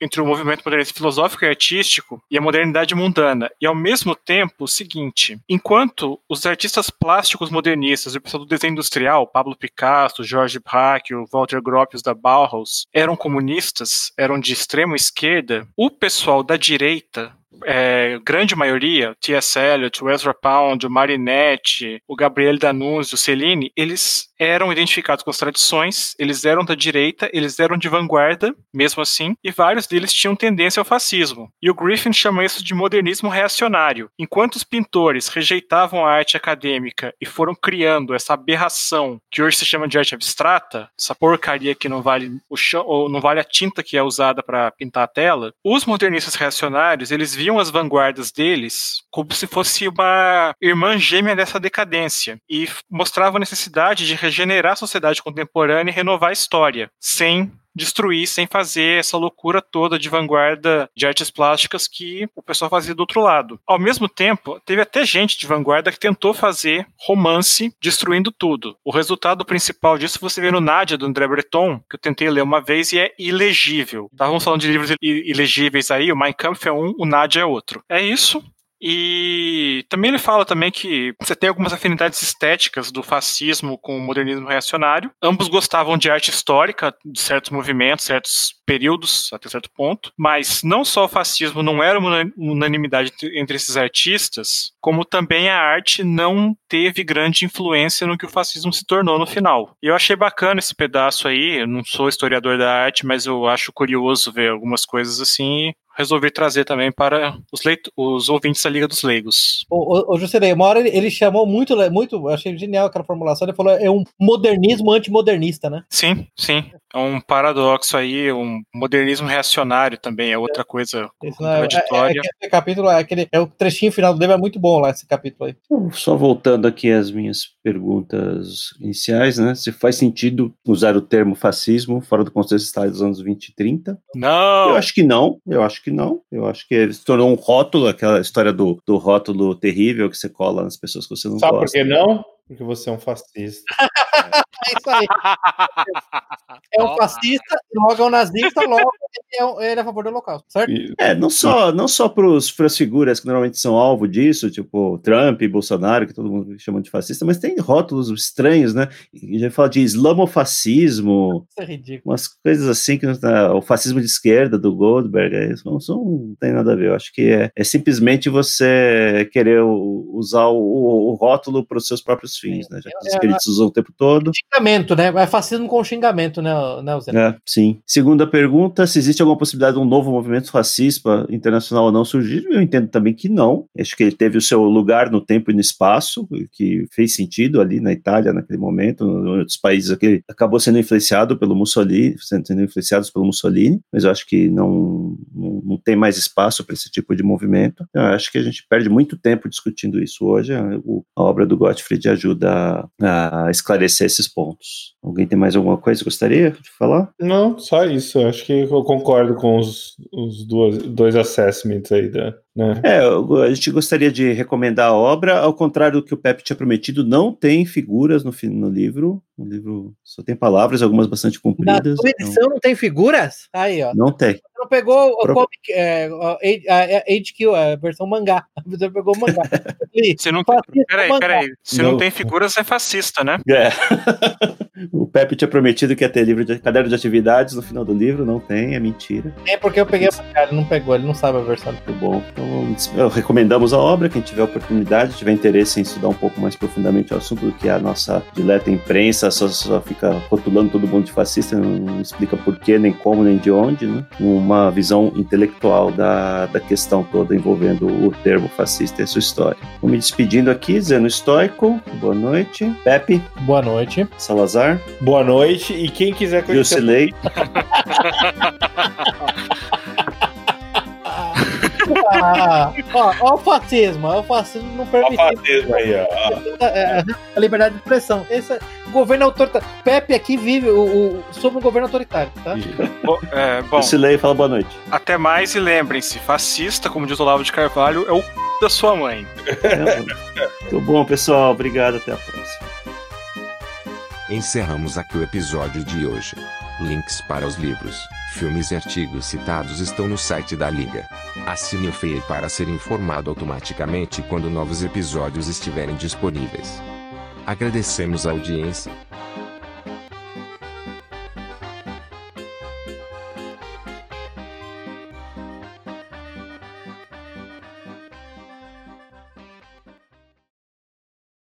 entre o movimento modernista filosófico e artístico e a modernidade mundana. E ao mesmo tempo, o seguinte: enquanto os artistas plásticos modernistas, o pessoal do desenho industrial, Pablo Picasso, George Braque, o Walter Gropius da Bauhaus, eram comunistas, eram de extrema esquerda, o pessoal da direita é, grande maioria, T.S. Eliot, Ezra Pound, o Marinetti, o Gabriel D'Annunzio, o Cellini, eles eram identificados com as tradições, eles eram da direita, eles eram de vanguarda, mesmo assim, e vários deles tinham tendência ao fascismo. E o Griffin chama isso de modernismo reacionário. Enquanto os pintores rejeitavam a arte acadêmica e foram criando essa aberração que hoje se chama de arte abstrata, essa porcaria que não vale o chão, ou não vale a tinta que é usada para pintar a tela, os modernistas reacionários, eles viam as vanguardas deles como se fosse uma irmã gêmea dessa decadência e mostravam a necessidade de regenerar a sociedade contemporânea e renovar a história, sem destruir, sem fazer essa loucura toda de vanguarda de artes plásticas que o pessoal fazia do outro lado. Ao mesmo tempo, teve até gente de vanguarda que tentou fazer romance destruindo tudo. O resultado principal disso você vê no Nádia, do André Breton, que eu tentei ler uma vez e é ilegível. Estávamos falando de livros ilegíveis aí, o Mein Kampf é um, o Nádia é outro. É isso. E também ele fala também que você tem algumas afinidades estéticas do fascismo com o modernismo reacionário. Ambos gostavam de arte histórica, de certos movimentos, certos períodos, até certo ponto. Mas não só o fascismo não era uma unanimidade entre esses artistas, como também a arte não teve grande influência no que o fascismo se tornou no final. E eu achei bacana esse pedaço aí. Eu não sou historiador da arte, mas eu acho curioso ver algumas coisas assim resolvi trazer também para os, os ouvintes da Liga dos Leigos. O, o, o uma hora ele, ele, chamou muito, muito, achei genial aquela formulação, ele falou é um modernismo antimodernista, né? Sim, sim. É um paradoxo aí, um modernismo reacionário também, é outra coisa contraditória. É, é, esse capítulo, é, aquele, é o trechinho final do livro, é muito bom lá, esse capítulo aí. Só voltando aqui às minhas perguntas iniciais, né? Se faz sentido usar o termo fascismo fora do contexto dos anos 20 e 30? Não! Eu acho que não, eu acho que não. Eu acho que ele se tornou um rótulo, aquela história do, do rótulo terrível que você cola nas pessoas que você não Sabe gosta. Sabe por que não? Porque você é um fascista. é isso aí. É um fascista, logo é um nazista, logo ele é, ele é a favor do holocausto, certo? É, não só, não só para as figuras que normalmente são alvo disso, tipo Trump e Bolsonaro, que todo mundo chama de fascista, mas tem rótulos estranhos, né? E já fala de islamofascismo. Isso é ridículo. Umas coisas assim, que o fascismo de esquerda do Goldberg, é, não, não tem nada a ver. Eu acho que é, é simplesmente você querer usar o, o rótulo para os seus próprios fins, né? Já que os espíritos usam o tempo todo. Xingamento, né? É fascismo com xingamento, né, né É, sim. Segunda pergunta: se existe alguma possibilidade de um novo movimento fascista internacional ou não surgir? Eu entendo também que não. Acho que ele teve o seu lugar no tempo e no espaço, que fez sentido ali na Itália naquele momento, em outros países que acabou sendo influenciado pelo Mussolini, sendo influenciados pelo Mussolini, mas eu acho que não, não, não tem mais espaço para esse tipo de movimento. Eu acho que a gente perde muito tempo discutindo isso hoje. A, obra do Gottfried ajuda a, a esclarecer esses pontos. Alguém tem mais alguma coisa que gostaria de falar? Não, só isso. Acho que eu concordo com os, os dois, dois assessments aí da, né? É, a gente gostaria de recomendar a obra, ao contrário do que o Pepe tinha prometido, não tem figuras no, no livro. O livro só tem palavras, algumas bastante compridas. Na sua edição então... não tem figuras? Aí, ó. Não tem. Você não pegou o Pro... comic, é, a, HQ, a versão mangá. Você pegou o mangá. Você não tem... Peraí, peraí. Se não. não tem figuras, é fascista, né? É. o Pepe tinha prometido que ia ter livro de caderno de atividades no final do livro, não tem, é mentira. É porque eu peguei a mangá, ele não pegou, ele não sabe a versão. Muito bom. Então, recomendamos a obra, quem tiver oportunidade, tiver interesse em estudar um pouco mais profundamente o assunto do que a nossa dileta imprensa só, só fica rotulando todo mundo de fascista, não explica porquê, nem como, nem de onde, né? Uma visão intelectual da, da questão toda envolvendo o termo fascista e a sua história. Vou me despedindo aqui, Zeno Estoico, boa noite. Pepe. Boa noite. Salazar. Boa noite. E quem quiser conhecer. Jusilei. ah, ó, ó, o fascismo, ó, o fascismo não permite. O fascismo aí, ó. É, a liberdade de expressão. Esse governo autoritário. Pepe aqui vive o, o, sob um governo autoritário, tá? Bom, é, bom, Lucilei fala boa noite. Até mais e lembrem-se, fascista, como diz o Olavo de Carvalho, é o c... da sua mãe. Muito bom, pessoal. Obrigado, até a próxima. Encerramos aqui o episódio de hoje. Links para os livros, filmes e artigos citados estão no site da Liga. Assine o feed para ser informado automaticamente quando novos episódios estiverem disponíveis. Agradecemos a audiência